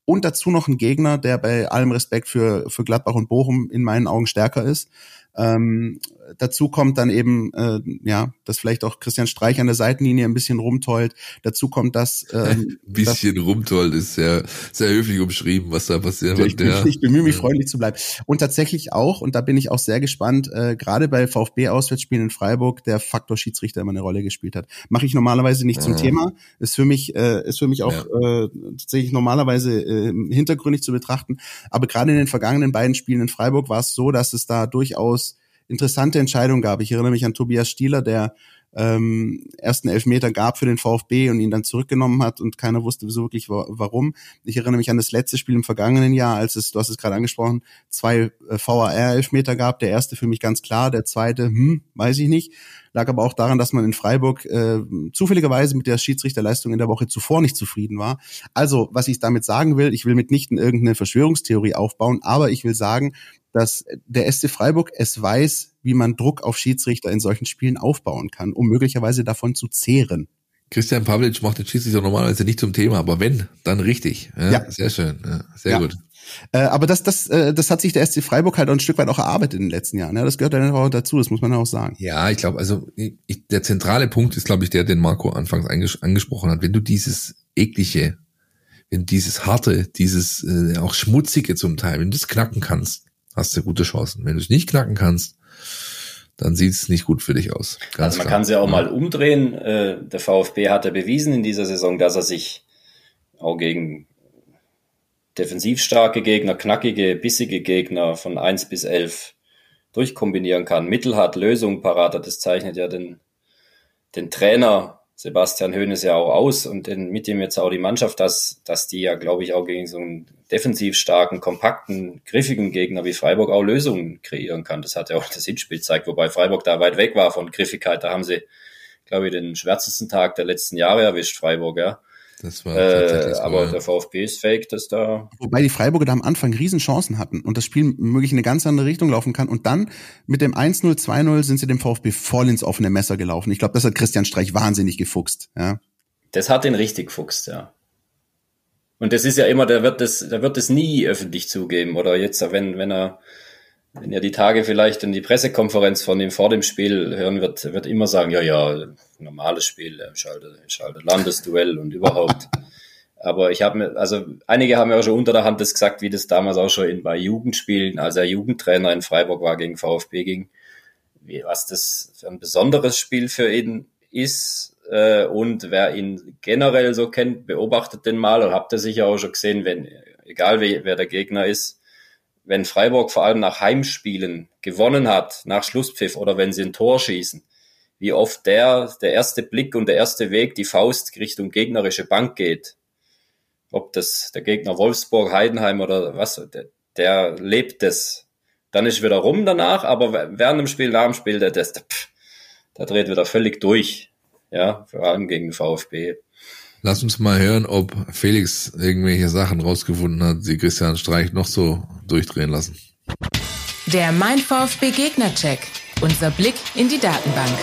Und dazu noch ein Gegner, der bei allem Respekt für, für Gladbach und Bochum in meinen Augen stärker ist. Ähm, dazu kommt dann eben, äh, ja, dass vielleicht auch Christian Streich an der Seitenlinie ein bisschen rumtollt. Dazu kommt das. Ähm, ein bisschen das, rumtollt ist sehr, sehr höflich umschrieben, was da passiert. Ich, ja. ich bemühe mich, freundlich zu bleiben. Und tatsächlich auch, und da bin ich auch sehr gespannt, äh, gerade bei VfB-Auswärtsspielen in Freiburg, der Faktor Schiedsrichter immer eine Rolle gespielt hat. Mache ich normalerweise nicht zum ah. Thema. Ist für mich, äh, ist für mich auch ja. äh, tatsächlich normalerweise äh, hintergründig zu betrachten. Aber gerade in den vergangenen beiden Spielen in Freiburg war es so, dass es da durchaus interessante Entscheidung gab. Ich erinnere mich an Tobias Stieler, der ähm, ersten Elfmeter gab für den VfB und ihn dann zurückgenommen hat und keiner wusste so wirklich warum. Ich erinnere mich an das letzte Spiel im vergangenen Jahr, als es, du hast es gerade angesprochen, zwei äh, VAR-Elfmeter gab. Der erste für mich ganz klar, der zweite, hm, weiß ich nicht. Lag aber auch daran, dass man in Freiburg äh, zufälligerweise mit der Schiedsrichterleistung in der Woche zuvor nicht zufrieden war. Also, was ich damit sagen will, ich will mitnichten irgendeine Verschwörungstheorie aufbauen, aber ich will sagen, dass der SC Freiburg es weiß, wie man Druck auf Schiedsrichter in solchen Spielen aufbauen kann, um möglicherweise davon zu zehren. Christian Pavlic macht den Schiedsrichter normalerweise nicht zum Thema, aber wenn, dann richtig. Ja, ja. Sehr schön, ja, sehr ja. gut. Äh, aber das, das, äh, das hat sich der SC Freiburg halt auch ein Stück weit auch erarbeitet in den letzten Jahren. Ja, das gehört dann auch dazu, das muss man auch sagen. Ja, ich glaube, also ich, der zentrale Punkt ist, glaube ich, der, den Marco anfangs angesprochen hat. Wenn du dieses eklige, wenn dieses harte, dieses äh, auch schmutzige zum Teil, wenn du das knacken kannst, hast du gute Chancen. Wenn du es nicht knacken kannst, dann sieht es nicht gut für dich aus. Ganz also man kann sie ja auch mal umdrehen. Äh, der VfB hat ja bewiesen in dieser Saison, dass er sich auch gegen defensiv starke Gegner, knackige, bissige Gegner von eins bis elf durchkombinieren kann. Mittel hat Lösung parat. Das zeichnet ja den, den Trainer Sebastian Hoeneß ja auch aus und den, mit dem jetzt auch die Mannschaft, dass, dass die ja, glaube ich, auch gegen so einen defensiv starken, kompakten, griffigen Gegner wie Freiburg auch Lösungen kreieren kann. Das hat ja auch das Hinspiel gezeigt, wobei Freiburg da weit weg war von Griffigkeit. Da haben sie, glaube ich, den schwärzesten Tag der letzten Jahre erwischt, Freiburg, ja. Das war äh, aber der VfB ist fake, dass da. Wobei die Freiburger da am Anfang Riesenchancen hatten und das Spiel möglich in eine ganz andere Richtung laufen kann. Und dann mit dem 1-0, 2-0 sind sie dem VfB voll ins offene Messer gelaufen. Ich glaube, das hat Christian Streich wahnsinnig gefuchst. Ja. Das hat ihn richtig gefuchst, ja. Und das ist ja immer, der wird das, der wird das nie öffentlich zugeben. Oder jetzt, wenn, wenn er wenn ihr die Tage vielleicht in die Pressekonferenz von ihm vor dem Spiel hören wird, wird immer sagen, ja, ja, normales Spiel, schalte, schalte Landesduell und überhaupt. Aber ich habe mir, also einige haben ja auch schon unter der Hand das gesagt, wie das damals auch schon in, bei Jugendspielen, als er Jugendtrainer in Freiburg war gegen VfB ging, wie, was das für ein besonderes Spiel für ihn ist. Äh, und wer ihn generell so kennt, beobachtet den mal und habt ihr sicher auch schon gesehen, wenn, egal wer, wer der Gegner ist, wenn Freiburg vor allem nach Heimspielen gewonnen hat, nach Schlusspfiff oder wenn sie ein Tor schießen, wie oft der, der erste Blick und der erste Weg, die Faust Richtung gegnerische Bank geht. Ob das der Gegner Wolfsburg, Heidenheim oder was, der, der lebt es. Dann ist wieder rum danach, aber während dem Spiel, nach dem Spiel, der, der, der, der dreht wieder völlig durch. Ja, vor allem gegen den VfB. Lass uns mal hören, ob Felix irgendwelche Sachen rausgefunden hat, die Christian Streich noch so durchdrehen lassen. Der Mein VfB Gegner-Check. Unser Blick in die Datenbank.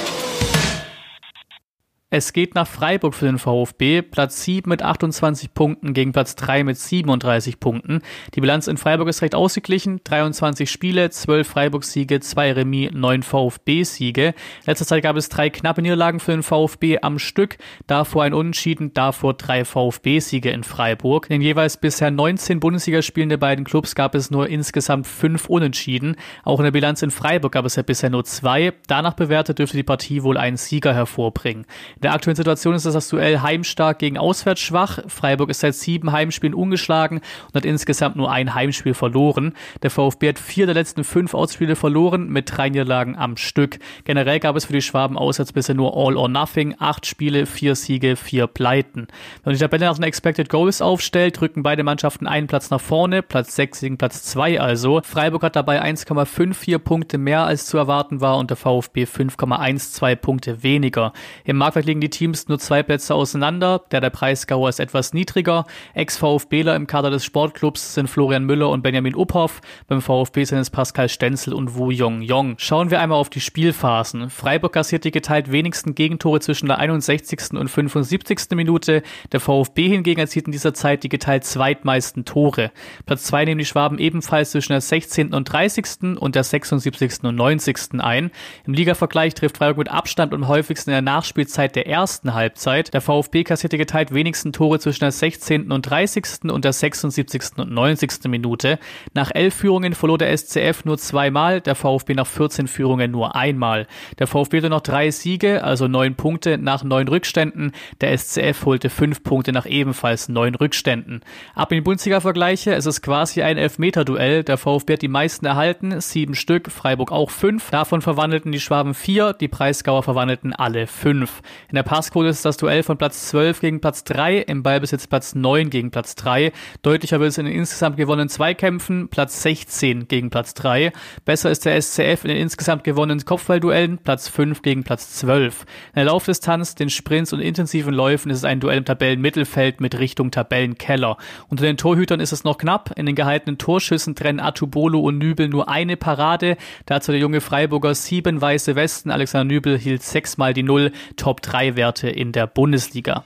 Es geht nach Freiburg für den VfB. Platz 7 mit 28 Punkten gegen Platz 3 mit 37 Punkten. Die Bilanz in Freiburg ist recht ausgeglichen. 23 Spiele, 12 Freiburg-Siege, 2 Remis, 9 VfB-Siege. Letzter Zeit gab es drei knappe Niederlagen für den VfB am Stück. Davor ein Unentschieden, davor drei VfB-Siege in Freiburg. In den jeweils bisher 19 Bundesligaspielen der beiden Clubs gab es nur insgesamt fünf Unentschieden. Auch in der Bilanz in Freiburg gab es ja bisher nur zwei. Danach bewertet dürfte die Partie wohl einen Sieger hervorbringen. In der aktuellen Situation ist das Duell heimstark gegen auswärts schwach. Freiburg ist seit sieben Heimspielen ungeschlagen und hat insgesamt nur ein Heimspiel verloren. Der VfB hat vier der letzten fünf Ausspiele verloren mit drei Niederlagen am Stück. Generell gab es für die Schwaben auswärts bisher nur All or Nothing. Acht Spiele, vier Siege, vier Pleiten. Wenn man die Tabelle nach den Expected Goals aufstellt, rücken beide Mannschaften einen Platz nach vorne. Platz sechs gegen Platz zwei also. Freiburg hat dabei 1,54 Punkte mehr als zu erwarten war und der VfB 5,12 Punkte weniger. Im Marktwert liegen die Teams nur zwei Plätze auseinander. Der der Preisgauer ist etwas niedriger. Ex-VfBler im Kader des Sportclubs sind Florian Müller und Benjamin Uphoff. Beim VfB sind es Pascal Stenzel und Wu Yong Yong. Schauen wir einmal auf die Spielphasen. Freiburg kassiert die geteilt wenigsten Gegentore zwischen der 61. und 75. Minute. Der VfB hingegen erzielt in dieser Zeit die geteilt zweitmeisten Tore. Platz zwei nehmen die Schwaben ebenfalls zwischen der 16. und 30. und der 76. und 90. ein. Im Ligavergleich trifft Freiburg mit Abstand und häufigsten in der Nachspielzeit der ersten Halbzeit. Der VfB kassierte geteilt wenigsten Tore zwischen der 16. und 30. und der 76. und 90. Minute. Nach elf Führungen verlor der SCF nur zweimal, der VfB nach 14 Führungen nur einmal. Der VfB hatte noch drei Siege, also neun Punkte nach neun Rückständen. Der SCF holte fünf Punkte nach ebenfalls neun Rückständen. Ab in Bundesliga-Vergleiche, es ist quasi ein Elfmeter-Duell. Der VfB hat die meisten erhalten, sieben Stück, Freiburg auch fünf. Davon verwandelten die Schwaben vier, die Preisgauer verwandelten alle fünf. In der Passquote ist das Duell von Platz 12 gegen Platz 3, im Ballbesitz Platz 9 gegen Platz 3. Deutlicher wird es in den insgesamt gewonnenen Zweikämpfen, Platz 16 gegen Platz 3. Besser ist der SCF in den insgesamt gewonnenen Kopfballduellen, Platz 5 gegen Platz 12. In der Laufdistanz, den Sprints und intensiven Läufen ist es ein Duell im Tabellenmittelfeld mit Richtung Tabellenkeller. Unter den Torhütern ist es noch knapp. In den gehaltenen Torschüssen trennen Atubolo und Nübel nur eine Parade. Dazu der junge Freiburger sieben weiße Westen. Alexander Nübel hielt sechsmal die Null. Top 3 Werte in der Bundesliga.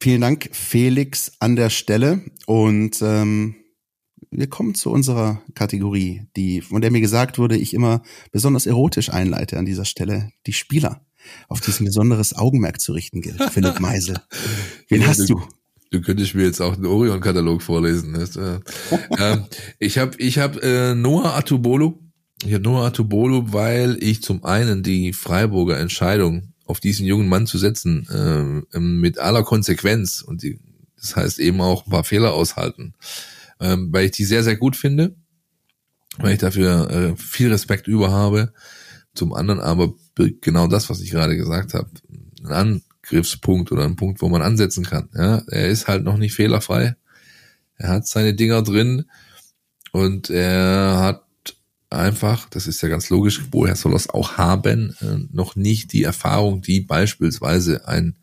Vielen Dank, Felix, an der Stelle. Und ähm, wir kommen zu unserer Kategorie, die, von der mir gesagt wurde, ich immer besonders erotisch einleite an dieser Stelle. Die Spieler, auf die es ein besonderes Augenmerk zu richten gilt. Philipp Meisel. Wen Ja, hast du? Du könntest mir jetzt auch den Orion-Katalog vorlesen. Ähm, ich habe ich hab, äh, Noah Atubolo. Habe Noah Atubolo, weil ich zum einen die Freiburger Entscheidung, auf diesen jungen Mann zu setzen, äh, mit aller Konsequenz und die, das heißt eben auch ein paar Fehler aushalten, ähm, weil ich die sehr, sehr gut finde, weil ich dafür äh, viel Respekt über habe. Zum anderen aber genau das, was ich gerade gesagt habe, ein Angriffspunkt oder ein Punkt, wo man ansetzen kann. Ja, er ist halt noch nicht fehlerfrei. Er hat seine Dinger drin und er hat einfach, das ist ja ganz logisch, woher soll es auch haben, äh, noch nicht die Erfahrung, die beispielsweise ein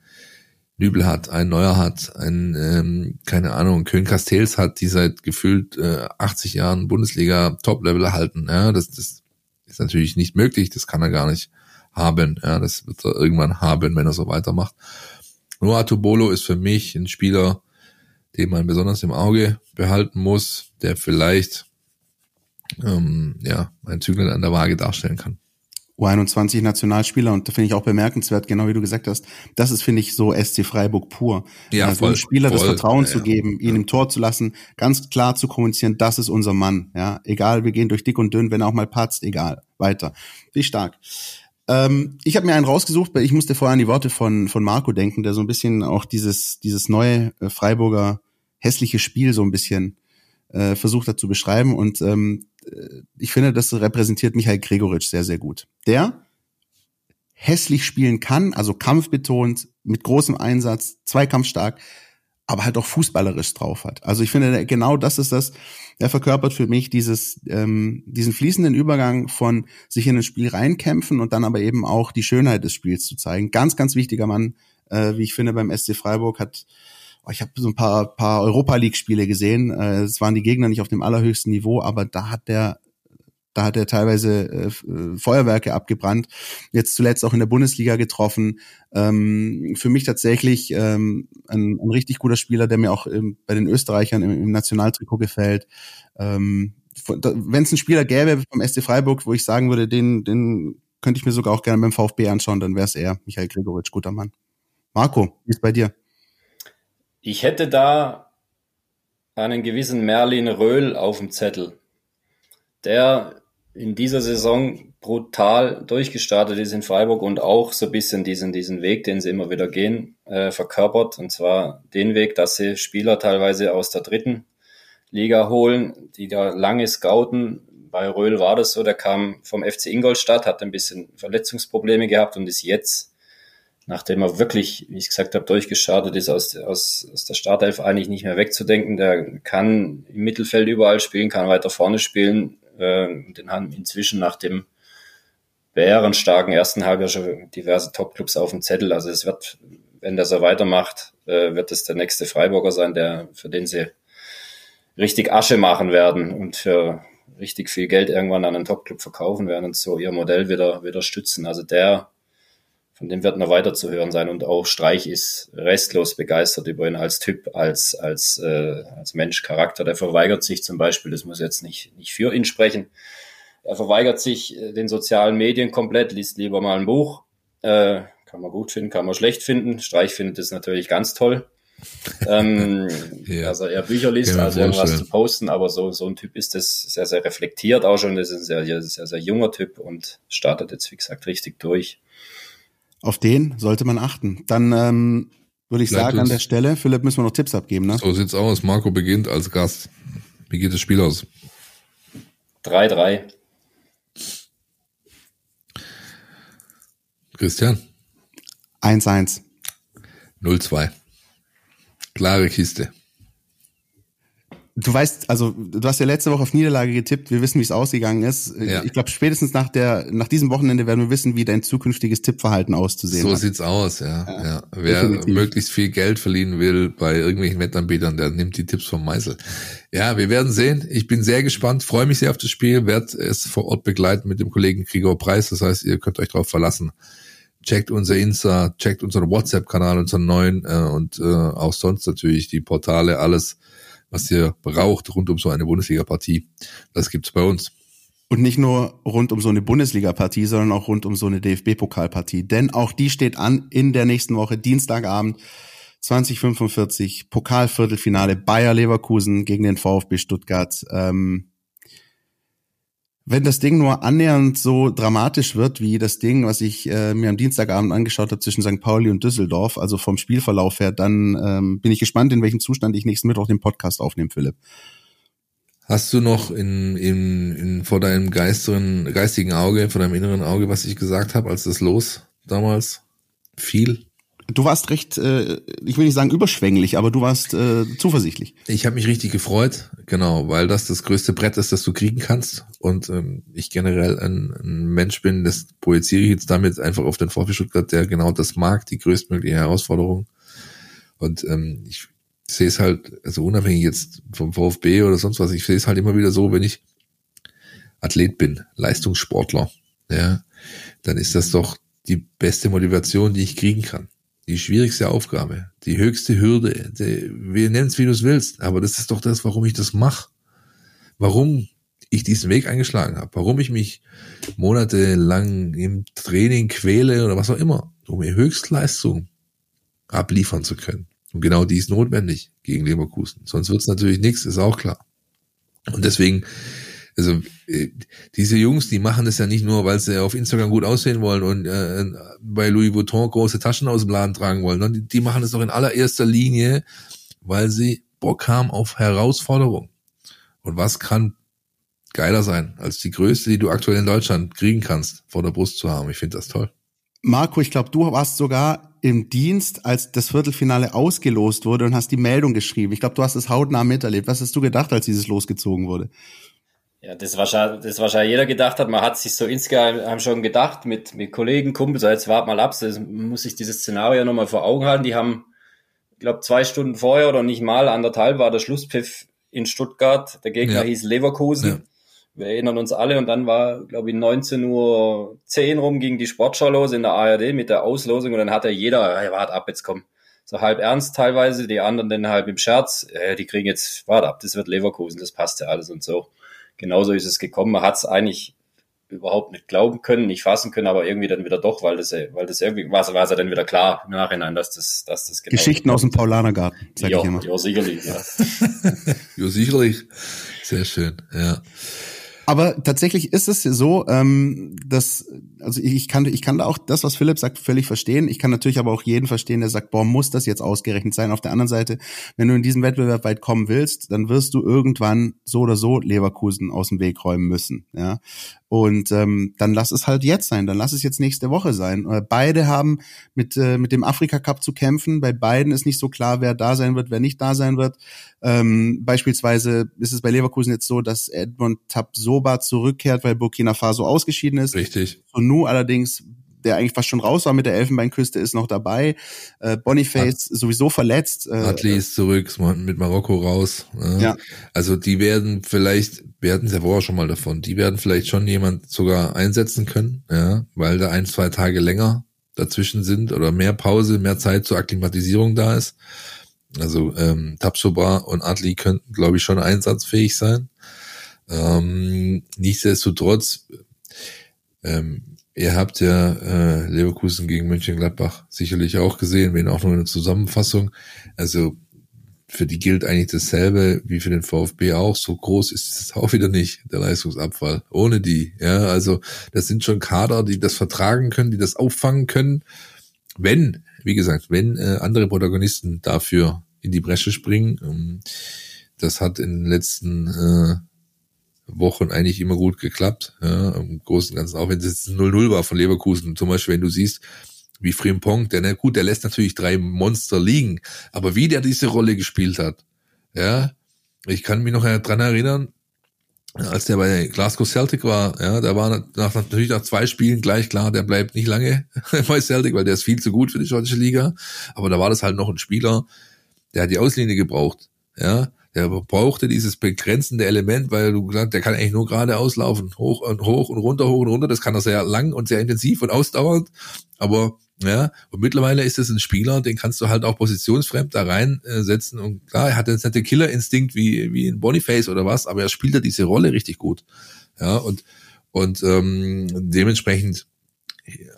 Nübel hat, ein Neuer hat, ein, ähm, keine Ahnung, Köln Castells hat, die seit gefühlt äh, 80 Jahren Bundesliga Top-Level halten. Ja, das, das ist natürlich nicht möglich, das kann er gar nicht haben. Ja, das wird er irgendwann haben, wenn er so weitermacht. Noah Tubolo ist für mich ein Spieler, den man besonders im Auge behalten muss, der vielleicht ähm, ja ein Zügel an der Waage darstellen kann. U21 Nationalspieler und da finde ich auch bemerkenswert, genau wie du gesagt hast, das ist, finde ich, so SC Freiburg pur. Ja, also voll, einem Spieler das voll, Vertrauen ja, zu geben, ihn im Tor zu lassen, ganz klar zu kommunizieren, das ist unser Mann. Ja, egal, wir gehen durch dick und dünn, wenn er auch mal patzt, egal, weiter. Wie stark. Ähm, ich habe mir einen rausgesucht, weil ich musste vorher an die Worte von, von Marco denken, der so ein bisschen auch dieses, dieses neue äh, Freiburger hässliche Spiel so ein bisschen äh, versucht hat zu beschreiben. Und ähm, äh, ich finde, das repräsentiert Michael Gregoritsch sehr, sehr gut. Der hässlich spielen kann, also kampfbetont, mit großem Einsatz, zweikampfstark, aber halt auch fußballerisch drauf hat. Also ich finde, genau das ist das, er verkörpert für mich dieses, ähm, diesen fließenden Übergang von sich in ein Spiel reinkämpfen und dann aber eben auch die Schönheit des Spiels zu zeigen. Ganz, ganz wichtiger Mann, äh, wie ich finde, beim SC Freiburg hat oh, ich habe so ein paar, paar Europa League Spiele gesehen. Äh, Es waren die Gegner nicht auf dem allerhöchsten Niveau, aber da hat der Da hat er teilweise äh, äh, Feuerwerke abgebrannt. Jetzt zuletzt auch in der Bundesliga getroffen. Ähm, für mich tatsächlich ähm, ein, ein richtig guter Spieler, der mir auch ähm, bei den Österreichern im, im Nationaltrikot gefällt. Ähm, Wenn es einen Spieler gäbe vom SC Freiburg, wo ich sagen würde, den, den könnte ich mir sogar auch gerne beim VfB anschauen, dann wäre es er, Michael Gregoritsch, guter Mann. Marco, wie ist bei dir? Ich hätte da einen gewissen Merlin Röhl auf dem Zettel, der in dieser Saison brutal durchgestartet ist in Freiburg und auch so ein bisschen diesen, diesen Weg, den sie immer wieder gehen, äh, verkörpert. Und zwar den Weg, dass sie Spieler teilweise aus der dritten Liga holen, die da lange scouten. Bei Röhl war das so, der kam vom FC Ingolstadt, hat ein bisschen Verletzungsprobleme gehabt und ist jetzt, nachdem er wirklich, wie ich gesagt habe, durchgestartet ist, aus, aus, aus der Startelf eigentlich nicht mehr wegzudenken. Der kann im Mittelfeld überall spielen, kann weiter vorne spielen, äh, den haben inzwischen nach dem bärenstarken ersten Halbjahr schon diverse Topclubs auf dem Zettel. Also es wird, wenn der so weitermacht, äh, wird es der nächste Freiburger sein, der für den sie richtig Asche machen werden und für richtig viel Geld irgendwann an einen Topclub verkaufen werden und so ihr Modell wieder, wieder stützen. Also der, von dem wird noch weiter zu hören sein und auch Streich ist restlos begeistert über ihn als Typ, als, als, äh, als Mensch, Charakter. Der verweigert sich zum Beispiel, das muss jetzt nicht, nicht für ihn sprechen, er verweigert sich äh, den sozialen Medien komplett, liest lieber mal ein Buch. Äh, kann man gut finden, kann man schlecht finden. Streich findet es natürlich ganz toll. ähm, ja. Also er Bücher liest, also irgendwas zu posten, aber so, so ein Typ ist das sehr, sehr reflektiert auch schon. Das ist ein sehr, sehr, sehr junger Typ und startet jetzt, wie gesagt, richtig durch. Auf den sollte man achten. Dann ähm, würde ich Bleibt sagen an der Stelle, Philipp, müssen wir noch Tipps abgeben. Ne? So sieht's aus. Marco beginnt als Gast. Wie geht das Spiel aus? 3-3. Christian? 1-1. 0-2. Klare Kiste. Du weißt, also du hast ja letzte Woche auf Niederlage getippt. Wir wissen, wie es ausgegangen ist. Ja. Ich glaube, spätestens nach der, nach diesem Wochenende werden wir wissen, wie dein zukünftiges Tippverhalten auszusehen so hat. So sieht's aus, ja. ja. ja. Wer Definitiv. möglichst viel Geld verlieren will bei irgendwelchen Wettanbietern, der nimmt die Tipps vom Meißel. Ja, wir werden sehen. Ich bin sehr gespannt, freue mich sehr auf das Spiel, werde es vor Ort begleiten mit dem Kollegen Gregor Preis. Das heißt, ihr könnt euch darauf verlassen checkt unser Insta, checkt unseren WhatsApp-Kanal, unseren neuen äh, und äh, auch sonst natürlich die Portale, alles, was ihr braucht rund um so eine Bundesliga-Partie. Das gibt's bei uns. Und nicht nur rund um so eine Bundesliga-Partie, sondern auch rund um so eine DFB-Pokalpartie. Denn auch die steht an in der nächsten Woche, Dienstagabend, 2045, Pokalviertelfinale Bayer Leverkusen gegen den VfB Stuttgart. Ähm, wenn das Ding nur annähernd so dramatisch wird wie das Ding, was ich äh, mir am Dienstagabend angeschaut habe zwischen St. Pauli und Düsseldorf, also vom Spielverlauf her, dann ähm, bin ich gespannt, in welchem Zustand ich nächsten Mittwoch den Podcast aufnehme, Philipp. Hast du noch in, in, in vor deinem geisteren, geistigen Auge, vor deinem inneren Auge, was ich gesagt habe, als das los damals fiel? Du warst recht, äh, ich will nicht sagen überschwänglich, aber du warst äh, zuversichtlich. Ich habe mich richtig gefreut, genau, weil das das größte Brett ist, das du kriegen kannst. Und ähm, ich generell ein, ein Mensch bin, das projiziere ich jetzt damit einfach auf den VfB Stuttgart, der genau das mag, die größtmögliche Herausforderung. Und ähm, ich sehe es halt, also unabhängig jetzt vom VfB oder sonst was, ich sehe es halt immer wieder so, wenn ich Athlet bin, Leistungssportler, ja, dann ist das doch die beste Motivation, die ich kriegen kann die schwierigste Aufgabe, die höchste Hürde, die, wir nennen es wie du es willst, aber das ist doch das, warum ich das mache. Warum ich diesen Weg eingeschlagen habe, warum ich mich monatelang im Training quäle oder was auch immer, um mir Höchstleistung abliefern zu können. Und genau die ist notwendig gegen Leverkusen. Sonst wird es natürlich nichts, ist auch klar. Und deswegen also äh, diese Jungs, die machen das ja nicht nur, weil sie auf Instagram gut aussehen wollen und äh, bei Louis Vuitton große Taschen aus dem Laden tragen wollen. Ne? Die, die machen es doch in allererster Linie, weil sie Bock haben auf Herausforderung. Und was kann geiler sein, als die größte, die du aktuell in Deutschland kriegen kannst, vor der Brust zu haben? Ich finde das toll. Marco, ich glaube, du warst sogar im Dienst, als das Viertelfinale ausgelost wurde und hast die Meldung geschrieben. Ich glaube, du hast es hautnah miterlebt. Was hast du gedacht, als dieses losgezogen wurde? Ja, das wahrscheinlich, das wahrscheinlich jeder gedacht hat. Man hat sich so insgeheim schon gedacht mit, mit Kollegen, Kumpels, so jetzt wart mal ab, das muss sich dieses Szenario nochmal vor Augen halten. Die haben, ich glaube, zwei Stunden vorher oder nicht mal anderthalb war der Schlusspfiff in Stuttgart. Der Gegner ja. hieß Leverkusen. Ja. Wir erinnern uns alle und dann war, glaube ich, 19.10 Uhr rum ging die Sportschau los in der ARD mit der Auslosung und dann hat ja jeder, hey, wart ab, jetzt komm. So halb ernst teilweise, die anderen dann halb im Scherz, äh, die kriegen jetzt, wart ab, das wird Leverkusen, das passt ja alles und so. Genauso ist es gekommen. Man hat es eigentlich überhaupt nicht glauben können, nicht fassen können, aber irgendwie dann wieder doch, weil das, weil das irgendwie war, war es ja dann wieder klar im Nachhinein, dass das, dass das genau Geschichten aus dem Paulanergarten, sag ja, ich immer. Ja, sicherlich, ja. ja, sicherlich. Sehr schön, ja. Aber tatsächlich ist es so, ähm, dass, also ich kann, ich kann da auch das, was Philipp sagt, völlig verstehen. Ich kann natürlich aber auch jeden verstehen, der sagt, boah, muss das jetzt ausgerechnet sein. Auf der anderen Seite, wenn du in diesem Wettbewerb weit kommen willst, dann wirst du irgendwann so oder so Leverkusen aus dem Weg räumen müssen. Ja, und ähm, dann lass es halt jetzt sein, dann lass es jetzt nächste Woche sein. Äh, beide haben mit, äh, mit dem Afrika Cup zu kämpfen. Bei beiden ist nicht so klar, wer da sein wird, wer nicht da sein wird. Ähm, beispielsweise ist es bei Leverkusen jetzt so, dass Edmond Tapsoba zurückkehrt, weil Burkina Faso ausgeschieden ist. Richtig. Und nu allerdings der eigentlich fast schon raus war mit der Elfenbeinküste, ist noch dabei. Äh, Boniface At sowieso verletzt. Äh, Atli ist zurück, mit Marokko raus. Ja. ja. Also die werden vielleicht, wir hatten es ja vorher schon mal davon, die werden vielleicht schon jemand sogar einsetzen können, ja, weil da ein, zwei Tage länger dazwischen sind oder mehr Pause, mehr Zeit zur Akklimatisierung da ist. Also ähm, Tapsoba und Atli könnten, glaube ich, schon einsatzfähig sein. Ähm, nichtsdestotrotz, ähm, Ihr habt ja äh, Leverkusen gegen Mönchengladbach sicherlich auch gesehen, wenn auch nur eine Zusammenfassung. Also für die gilt eigentlich dasselbe wie für den VfB auch. So groß ist es auch wieder nicht, der Leistungsabfall. Ohne die. Ja, also das sind schon Kader, die das vertragen können, die das auffangen können. Wenn, wie gesagt, wenn äh, andere Protagonisten dafür in die Bresche springen, ähm, das hat in den letzten äh, Wochen eigentlich immer gut geklappt. Ja, Im Großen und Ganzen, auch wenn es jetzt 0-0 war von Leverkusen. Zum Beispiel, wenn du siehst, wie Frimpong, der, na gut, der lässt natürlich drei Monster liegen, aber wie der diese Rolle gespielt hat, ja, ich kann mich noch dran erinnern, als der bei Glasgow Celtic war, ja, da war nach, natürlich nach zwei Spielen gleich klar, der bleibt nicht lange bei Celtic, weil der ist viel zu gut für die schottische Liga. Aber da war das halt noch ein Spieler, der hat die Auslinie gebraucht, ja. Der brauchte dieses begrenzende Element, weil du gesagt, der kann eigentlich nur geradeaus laufen, hoch und hoch und runter, hoch und runter. Das kann er sehr lang und sehr intensiv und ausdauernd. Aber ja, und mittlerweile ist es ein Spieler, den kannst du halt auch positionsfremd da reinsetzen. Und klar, er hat jetzt nicht den Killerinstinkt wie wie ein Boniface oder was, aber er spielt ja diese Rolle richtig gut. Ja und und ähm, dementsprechend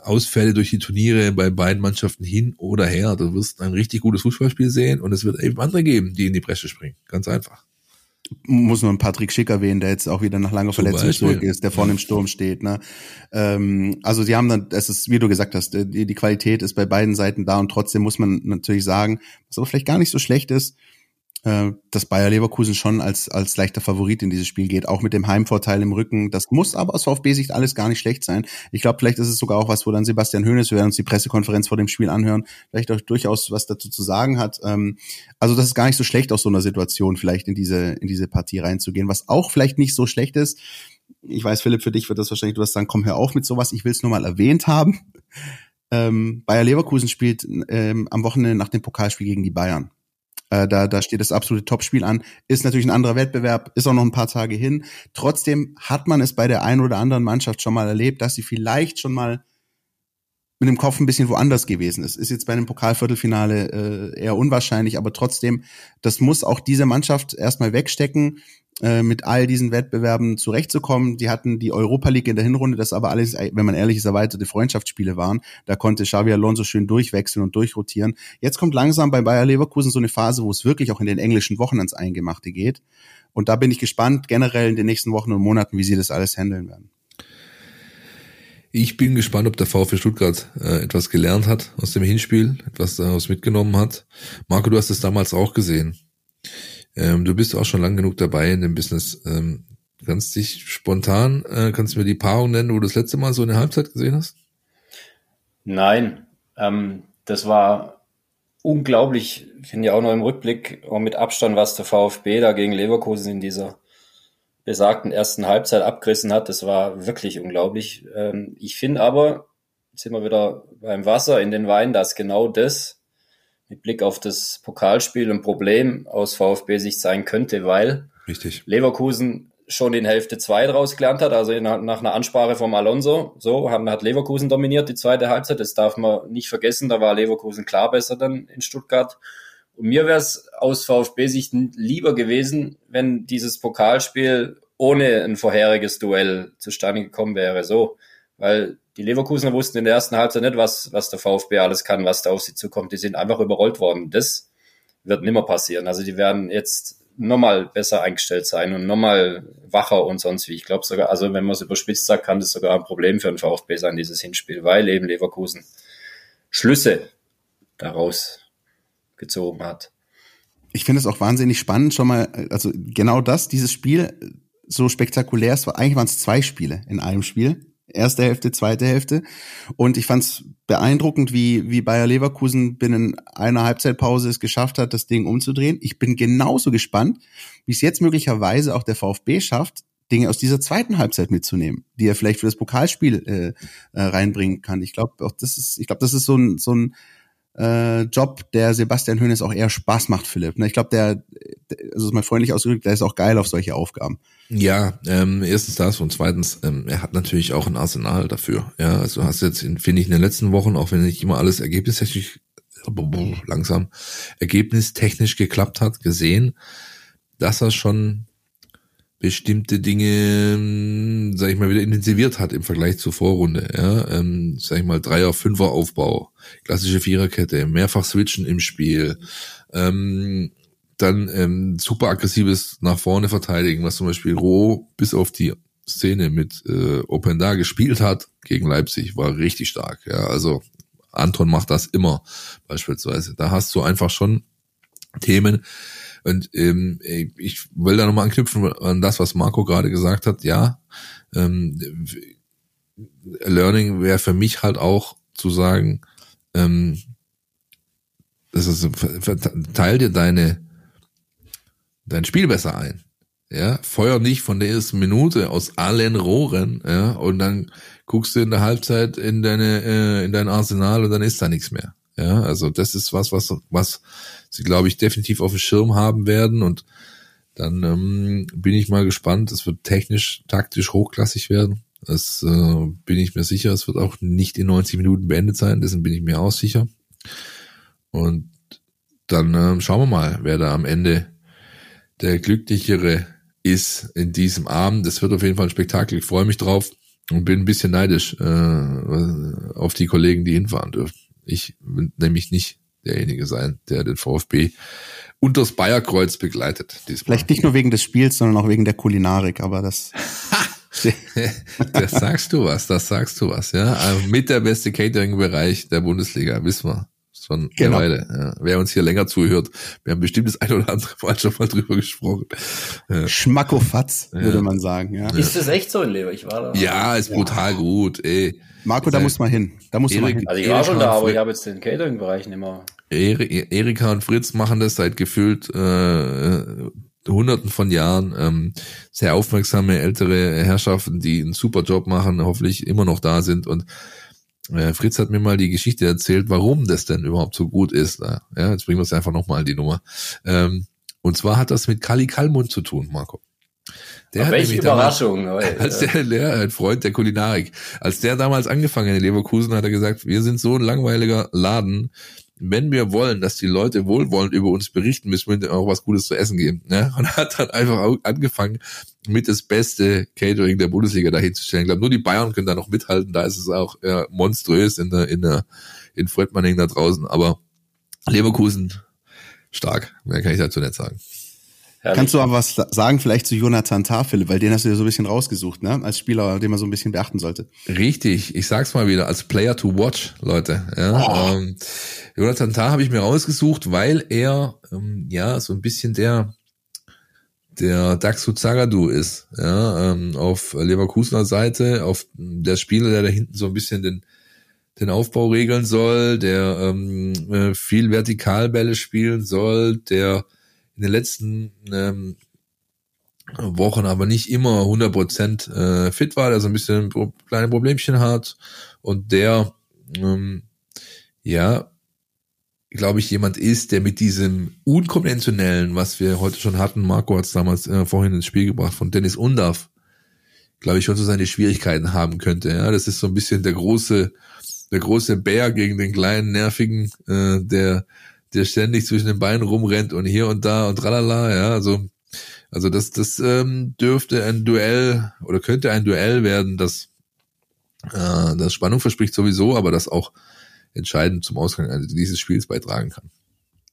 Ausfälle durch die Turniere bei beiden Mannschaften hin oder her. Du wirst ein richtig gutes Fußballspiel sehen und es wird eben andere geben, die in die Bresche springen. Ganz einfach. Muss ein Patrick Schick erwähnen, der jetzt auch wieder nach langer Verletzung zurück ist, der vorne im Sturm steht. Ne? Ähm, also die haben dann, es ist, wie du gesagt hast, die, die Qualität ist bei beiden Seiten da und trotzdem muss man natürlich sagen, was aber vielleicht gar nicht so schlecht ist, äh, dass Bayer Leverkusen schon als, als leichter Favorit in dieses Spiel geht, auch mit dem Heimvorteil im Rücken. Das muss aber aus VfB-Sicht alles gar nicht schlecht sein. Ich glaube, vielleicht ist es sogar auch was, wo dann Sebastian Hoeneß, wir werden uns die Pressekonferenz vor dem Spiel anhören, vielleicht auch durchaus was dazu zu sagen hat. Ähm, also das ist gar nicht so schlecht aus so einer Situation vielleicht in diese, in diese Partie reinzugehen. Was auch vielleicht nicht so schlecht ist, ich weiß, Philipp, für dich wird das wahrscheinlich, du wirst sagen, komm, hör auf mit sowas, ich will es nur mal erwähnt haben. Ähm, Bayer Leverkusen spielt ähm, am Wochenende nach dem Pokalspiel gegen die Bayern. Äh, da, da steht das absolute Topspiel an. Ist natürlich ein anderer Wettbewerb, ist auch noch ein paar Tage hin. Trotzdem hat man es bei der einen oder anderen Mannschaft schon mal erlebt, dass sie vielleicht schon mal mit dem Kopf ein bisschen woanders gewesen ist. Ist jetzt bei einem Pokalviertelfinale äh, eher unwahrscheinlich, aber trotzdem, das muss auch diese Mannschaft erstmal wegstecken. Äh, mit all diesen Wettbewerben zurechtzukommen. Die hatten die Europa League in der Hinrunde, das aber alles, wenn man ehrlich ist, erweiterte Freundschaftsspiele waren. Da konnte Xavi Alonso schön durchwechseln und durchrotieren. Jetzt kommt langsam bei Bayer Leverkusen so eine Phase, wo es wirklich auch in den englischen Wochen ans Eingemachte geht. Und da bin ich gespannt, generell in den nächsten Wochen und Monaten, wie sie das alles handeln werden. Ich bin gespannt, ob der VfB Stuttgart äh, etwas gelernt hat aus dem Hinspiel, etwas daraus mitgenommen hat. Marco, du hast es damals auch gesehen. Ähm, du bist auch schon lang genug dabei in dem Business. Ähm, kannst dich spontan, äh, kannst du mir die Paarung nennen, wo du das letzte Mal so eine Halbzeit gesehen hast? Nein, ähm, das war unglaublich. Ich finde ja auch noch im Rückblick, auch mit Abstand, was der VfB da gegen Leverkusen in dieser besagten ersten Halbzeit abgerissen hat. Das war wirklich unglaublich. Ähm, ich finde aber, jetzt sind wir wieder beim Wasser in den Wein, dass genau das mit Blick auf das Pokalspiel ein Problem aus VfB-Sicht sein könnte, weil Richtig. Leverkusen schon in Hälfte zwei draus gelernt hat, also nach, nach einer Ansprache vom Alonso. So, haben, hat Leverkusen dominiert die zweite Halbzeit. Das darf man nicht vergessen. Da war Leverkusen klar besser dann in Stuttgart. Und mir wäre es aus VfB-Sicht lieber gewesen, wenn dieses Pokalspiel ohne ein vorheriges Duell zustande gekommen wäre. So, weil die Leverkusener wussten in der ersten Halbzeit nicht, was, was der VfB alles kann, was da auf sie zukommt. Die sind einfach überrollt worden. Das wird nimmer passieren. Also die werden jetzt nochmal besser eingestellt sein und nochmal wacher und sonst wie. Ich glaube sogar, also wenn man es überspitzt sagt, kann das sogar ein Problem für den VfB sein, dieses Hinspiel, weil eben Leverkusen Schlüsse daraus gezogen hat. Ich finde es auch wahnsinnig spannend, schon mal, also genau das, dieses Spiel, so spektakulär, es war, eigentlich waren es zwei Spiele in einem Spiel erste Hälfte, zweite Hälfte. Und ich fand es beeindruckend, wie, wie Bayer Leverkusen binnen einer Halbzeitpause es geschafft hat, das Ding umzudrehen. Ich bin genauso gespannt, wie es jetzt möglicherweise auch der VfB schafft, Dinge aus dieser zweiten Halbzeit mitzunehmen, die er vielleicht für das Pokalspiel äh, äh, reinbringen kann. Ich glaube, auch das ist, ich glaube, das ist so ein, so ein äh, Job, der Sebastian Hönes auch eher Spaß macht, Philipp. Ne, ich glaube, der, also ist mal freundlich ausgedrückt, der ist auch geil auf solche Aufgaben. Ja, ähm, erstens das und zweitens, ähm, er hat natürlich auch ein Arsenal dafür. Ja, also hast jetzt, finde ich, in den letzten Wochen, auch wenn nicht immer alles ergebnistechnisch langsam ergebnistechnisch geklappt hat, gesehen, dass er schon bestimmte Dinge, ähm, sag ich mal, wieder intensiviert hat im Vergleich zur Vorrunde. Ja, ähm, sag ich mal, Dreier, Fünfer Aufbau, klassische Viererkette, mehrfach Switchen im Spiel, ähm, dann ähm, super aggressives nach vorne verteidigen, was zum Beispiel Roh bis auf die Szene mit äh, Open da gespielt hat gegen Leipzig, war richtig stark. Ja, also Anton macht das immer beispielsweise. Da hast du einfach schon Themen, und ähm, ich will da nochmal anknüpfen an das, was Marco gerade gesagt hat. Ja, ähm, Learning wäre für mich halt auch zu sagen, ähm, das ist, teil dir deine dein Spiel besser ein. Ja, feuer nicht von der ersten Minute aus allen Rohren, ja, und dann guckst du in der Halbzeit in deine äh, in dein Arsenal und dann ist da nichts mehr. Ja, also das ist was, was was sie, glaube ich, definitiv auf dem Schirm haben werden. Und dann ähm, bin ich mal gespannt. Es wird technisch, taktisch hochklassig werden. Das äh, bin ich mir sicher. Es wird auch nicht in 90 Minuten beendet sein. Dessen bin ich mir auch sicher. Und dann äh, schauen wir mal, wer da am Ende der glücklichere ist in diesem Abend. Das wird auf jeden Fall ein Spektakel. Ich freue mich drauf und bin ein bisschen neidisch äh, auf die Kollegen, die hinfahren dürfen. Ich nämlich nicht derjenige sein, der den VfB unters Bayerkreuz begleitet. Diesmal. Vielleicht nicht nur wegen des Spiels, sondern auch wegen der Kulinarik, aber das. das sagst du was, das sagst du was, ja. Also mit der beste Catering-Bereich der Bundesliga, wissen wir schon genau. eine Weile. Ja. Wer uns hier länger zuhört, wir haben bestimmt das ein oder andere Mal schon mal drüber gesprochen. Ja. Schmackofatz, würde man sagen. Ja. Ist das echt so in Lever? Ich war da. Ja, ist brutal gut. Ey. Marco, da muss man hin. Da muss man hin. Also ich war schon da, aber ich habe jetzt den Catering-Bereich nicht mehr. Erika und Fritz machen das seit gefühlt äh, Hunderten von Jahren. Ähm, sehr aufmerksame ältere Herrschaften, die einen super Job machen, hoffentlich immer noch da sind. Und äh, Fritz hat mir mal die Geschichte erzählt, warum das denn überhaupt so gut ist. Ja, jetzt bringen wir es einfach nochmal die Nummer. Ähm, und zwar hat das mit Kali Kalmund zu tun, Marco. Der hat welche Überraschung. Damals, als der, der ein Freund der Kulinarik, als der damals angefangen in Leverkusen, hat er gesagt, wir sind so ein langweiliger Laden. Wenn wir wollen, dass die Leute wohlwollend über uns berichten, müssen wir ihnen auch was Gutes zu essen geben. Ne? Und hat dann einfach angefangen, mit das beste Catering der Bundesliga dahin zu stellen. Ich glaube, nur die Bayern können da noch mithalten. Da ist es auch ja, monströs in der, in der, in Fredmanning da draußen. Aber Leverkusen stark. Mehr kann ich dazu nicht sagen. Herrlich. Kannst du aber was sagen vielleicht zu Jonathan Philipp, weil den hast du ja so ein bisschen rausgesucht, ne? Als Spieler, den man so ein bisschen beachten sollte. Richtig, ich sag's mal wieder, als Player to watch, Leute. Ja, oh. ähm, Jonathan Tah habe ich mir rausgesucht, weil er ähm, ja so ein bisschen der der Daxu Zagadou ist, ja, ähm, auf Leverkusener Seite, auf der Spieler, der da hinten so ein bisschen den den Aufbau regeln soll, der ähm, äh, viel Vertikalbälle spielen soll, der in den letzten ähm, Wochen aber nicht immer 100% äh, fit war, der so ein bisschen pro kleine Problemchen hat und der ähm, ja glaube ich, jemand ist, der mit diesem unkonventionellen, was wir heute schon hatten, Marco hat es damals äh, vorhin ins Spiel gebracht, von Dennis Undaff, glaube ich, schon so seine Schwierigkeiten haben könnte. Ja, das ist so ein bisschen der große, der große Bär gegen den kleinen nervigen, äh, der, der ständig zwischen den Beinen rumrennt und hier und da und tralala. Ja, also, also das, das ähm, dürfte ein Duell oder könnte ein Duell werden, das, äh, das Spannung verspricht sowieso, aber das auch entscheidend zum Ausgang dieses Spiels beitragen kann.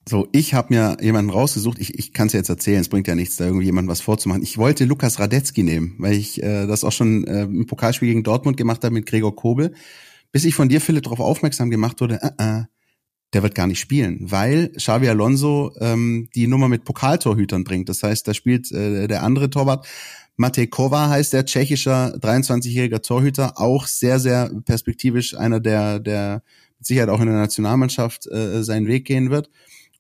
So, ich habe mir jemanden rausgesucht. Ich, ich kann es jetzt erzählen. Es bringt ja nichts, da irgendwie jemandem was vorzumachen. Ich wollte Lukas Radetzky nehmen, weil ich äh, das auch schon äh, im Pokalspiel gegen Dortmund gemacht habe mit Gregor Kobel. Bis ich von dir, Philipp, darauf aufmerksam gemacht wurde, äh, äh, der wird gar nicht spielen, weil Xavi Alonso ähm, die Nummer mit Pokaltorhütern bringt. Das heißt, da spielt äh, der andere Torwart. Matej Kova heißt der tschechischer 23-jähriger Torhüter, auch sehr, sehr perspektivisch einer der, der mit Sicherheit auch in der Nationalmannschaft äh, seinen Weg gehen wird.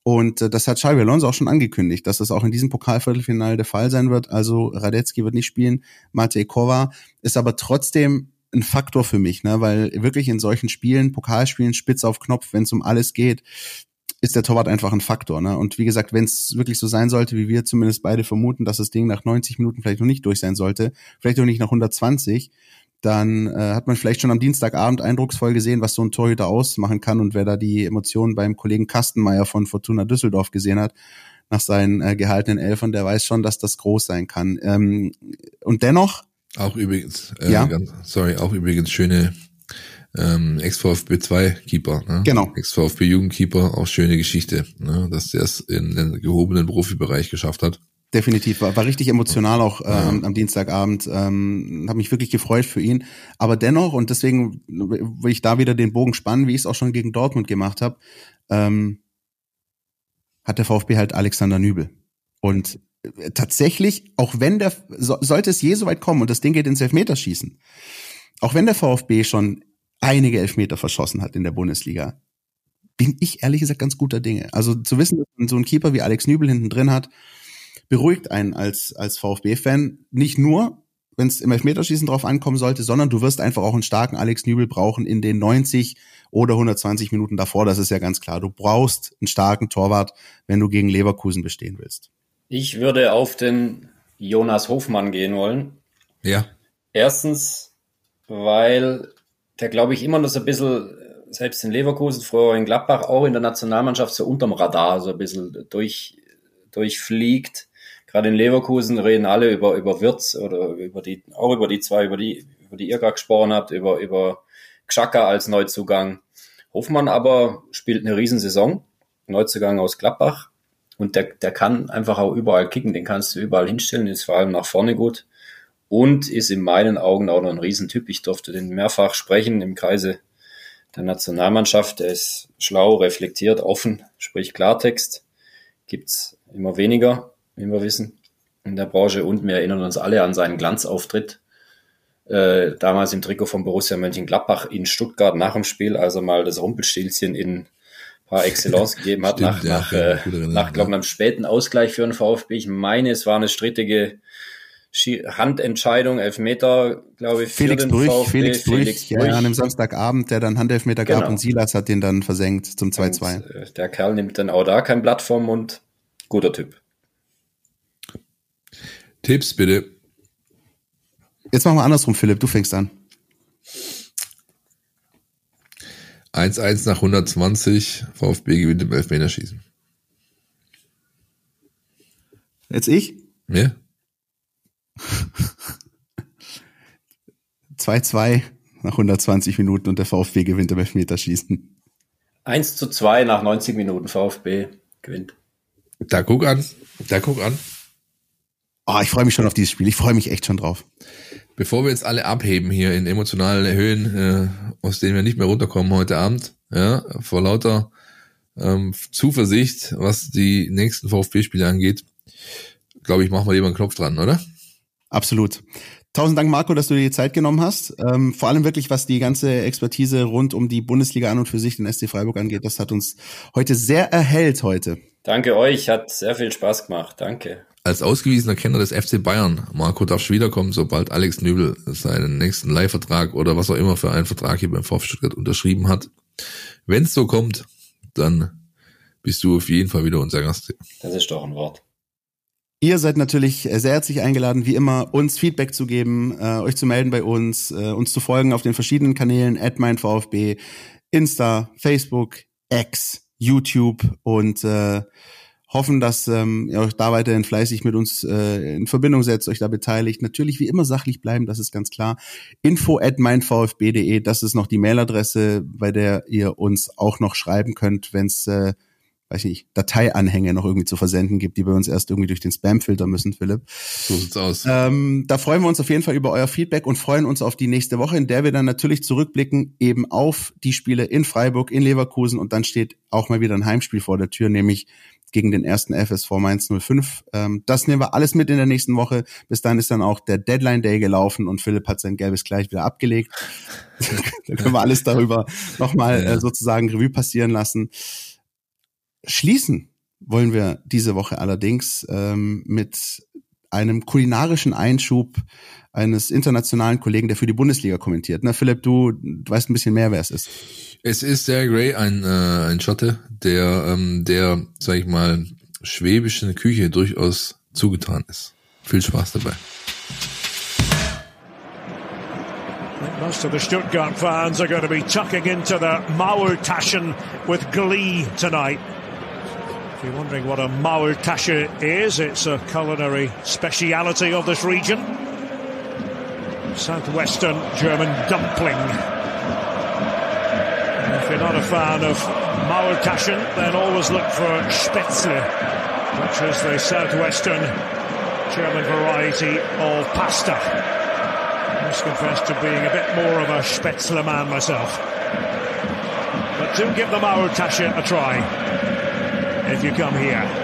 Und äh, das hat Xavi Alonso auch schon angekündigt, dass das auch in diesem Pokalviertelfinale der Fall sein wird. Also Radetzky wird nicht spielen, Matej Kova ist aber trotzdem ein Faktor für mich, ne? weil wirklich in solchen Spielen, Pokalspielen, spitz auf Knopf, wenn es um alles geht, ist der Torwart einfach ein Faktor. Ne? Und wie gesagt, wenn es wirklich so sein sollte, wie wir zumindest beide vermuten, dass das Ding nach 90 Minuten vielleicht noch nicht durch sein sollte, vielleicht auch nicht nach 120, dann äh, hat man vielleicht schon am Dienstagabend eindrucksvoll gesehen, was so ein Torhüter ausmachen kann und wer da die Emotionen beim Kollegen Kastenmeier von Fortuna Düsseldorf gesehen hat nach seinen äh, gehaltenen Elfern, der weiß schon, dass das groß sein kann. Ähm, und dennoch auch übrigens, äh, ja. ganz, sorry, auch übrigens schöne ähm, Ex-VfB 2 Keeper, ne? Genau. Ex-VfB Jugendkeeper, auch schöne Geschichte, ne? dass der es in den gehobenen Profibereich geschafft hat. Definitiv, war, war richtig emotional auch äh, ja. am, am Dienstagabend. Ähm, habe mich wirklich gefreut für ihn. Aber dennoch, und deswegen will ich da wieder den Bogen spannen, wie ich es auch schon gegen Dortmund gemacht habe, ähm, hat der VfB halt Alexander Nübel. Und tatsächlich, auch wenn der, so, sollte es je so weit kommen und das Ding geht ins Elfmeterschießen, auch wenn der VfB schon einige Elfmeter verschossen hat in der Bundesliga, bin ich ehrlich gesagt ganz guter Dinge. Also zu wissen, dass man so einen Keeper wie Alex Nübel hinten drin hat, beruhigt einen als, als VfB-Fan. Nicht nur, wenn es im Elfmeterschießen drauf ankommen sollte, sondern du wirst einfach auch einen starken Alex Nübel brauchen in den 90 oder 120 Minuten davor. Das ist ja ganz klar. Du brauchst einen starken Torwart, wenn du gegen Leverkusen bestehen willst. Ich würde auf den Jonas Hofmann gehen wollen. Ja. Erstens, weil der, glaube ich, immer noch so ein bisschen, selbst in Leverkusen, früher in Gladbach, auch in der Nationalmannschaft so unterm Radar so ein bisschen durch, durchfliegt gerade in Leverkusen reden alle über, über Wirtz oder über die, auch über die zwei, über die, über die ihr gerade gesprochen habt, über, über Xhaka als Neuzugang. Hofmann aber spielt eine Riesensaison. Neuzugang aus Gladbach. Und der, der kann einfach auch überall kicken. Den kannst du überall hinstellen, ist vor allem nach vorne gut. Und ist in meinen Augen auch noch ein Riesentyp. Ich durfte den mehrfach sprechen im Kreise der Nationalmannschaft. Der ist schlau, reflektiert, offen, spricht Klartext. Gibt's immer weniger wie wir wissen, in der Branche. Und wir erinnern uns alle an seinen Glanzauftritt. Äh, damals im Trikot von Borussia Mönchengladbach in Stuttgart nach dem Spiel, als er mal das Rumpelstilzchen in par excellence gegeben hat, Stimmt, nach, ja, nach, äh, nach glaube ich, einem späten Ausgleich für den VfB. Ich meine, es war eine strittige Handentscheidung, Elfmeter, glaube ich, Felix Brüch, VfB. Felix Brüch, Felix Brüch. Ja, an dem Samstagabend, der dann Handelfmeter genau. gab und Silas hat den dann versenkt zum 2-2. Äh, der Kerl nimmt dann auch da kein Blatt vom Mund. Guter Typ. Tipps bitte. Jetzt machen wir andersrum, Philipp. Du fängst an. 1-1 nach 120. VfB gewinnt im Elfmeterschießen. Jetzt ich? Ja. 2-2 nach 120 Minuten und der VfB gewinnt im Elfmeterschießen. 1 zu 2 nach 90 Minuten VfB gewinnt. Da guck an. Da guck an. Oh, ich freue mich schon auf dieses Spiel. Ich freue mich echt schon drauf. Bevor wir jetzt alle abheben hier in emotionalen Höhen, äh, aus denen wir nicht mehr runterkommen heute Abend, ja, vor lauter ähm, Zuversicht, was die nächsten VfB-Spiele angeht, glaube ich, machen wir lieber einen Knopf dran, oder? Absolut. Tausend Dank, Marco, dass du dir die Zeit genommen hast. Ähm, vor allem wirklich, was die ganze Expertise rund um die Bundesliga an und für sich, den SC Freiburg angeht, das hat uns heute sehr erhellt heute. Danke euch, hat sehr viel Spaß gemacht. Danke. Als ausgewiesener Kenner des FC Bayern, Marco darfst wiederkommen, sobald Alex Nübel seinen nächsten Leihvertrag oder was auch immer für einen Vertrag hier beim VfB Stuttgart unterschrieben hat. Wenn es so kommt, dann bist du auf jeden Fall wieder unser Gast. Das ist doch ein Wort. Ihr seid natürlich sehr herzlich eingeladen, wie immer, uns Feedback zu geben, äh, euch zu melden bei uns, äh, uns zu folgen auf den verschiedenen Kanälen, at meinVfB, Insta, Facebook, X, YouTube und äh, hoffen, dass ähm, ihr euch da weiterhin fleißig mit uns äh, in Verbindung setzt, euch da beteiligt. Natürlich wie immer sachlich bleiben, das ist ganz klar. Info at meinvfb.de, das ist noch die Mailadresse, bei der ihr uns auch noch schreiben könnt, wenn es äh, weiß ich nicht, Dateianhänge noch irgendwie zu versenden gibt, die bei uns erst irgendwie durch den Spam filtern müssen, Philipp. So sieht's aus. Ähm, da freuen wir uns auf jeden Fall über euer Feedback und freuen uns auf die nächste Woche, in der wir dann natürlich zurückblicken eben auf die Spiele in Freiburg, in Leverkusen und dann steht auch mal wieder ein Heimspiel vor der Tür, nämlich gegen den ersten FSV Mainz 05. Ähm, das nehmen wir alles mit in der nächsten Woche. Bis dann ist dann auch der Deadline Day gelaufen und Philipp hat sein gelbes Kleid wieder abgelegt. da können wir alles darüber nochmal äh, sozusagen Revue passieren lassen. Schließen wollen wir diese Woche allerdings ähm, mit einem kulinarischen Einschub eines internationalen Kollegen, der für die Bundesliga kommentiert. Na, Philipp, du, du weißt ein bisschen mehr, wer es ist. Es ist Sarah Gray, ein, äh, ein Schotte, der, ähm, der, sag ich mal, schwäbischen Küche durchaus zugetan ist. Viel Spaß dabei. Most of the Stuttgart fans are going to be tucking into the Maultaschen with glee tonight. If you're wondering what a Maultasche is, it's a culinary speciality of this region. Southwestern German dumpling. And if you're not a fan of Maultaschen, then always look for Spätzle, which is the southwestern German variety of pasta. I must confess to being a bit more of a Spätzle man myself. But do give the Maultasche a try if you come here.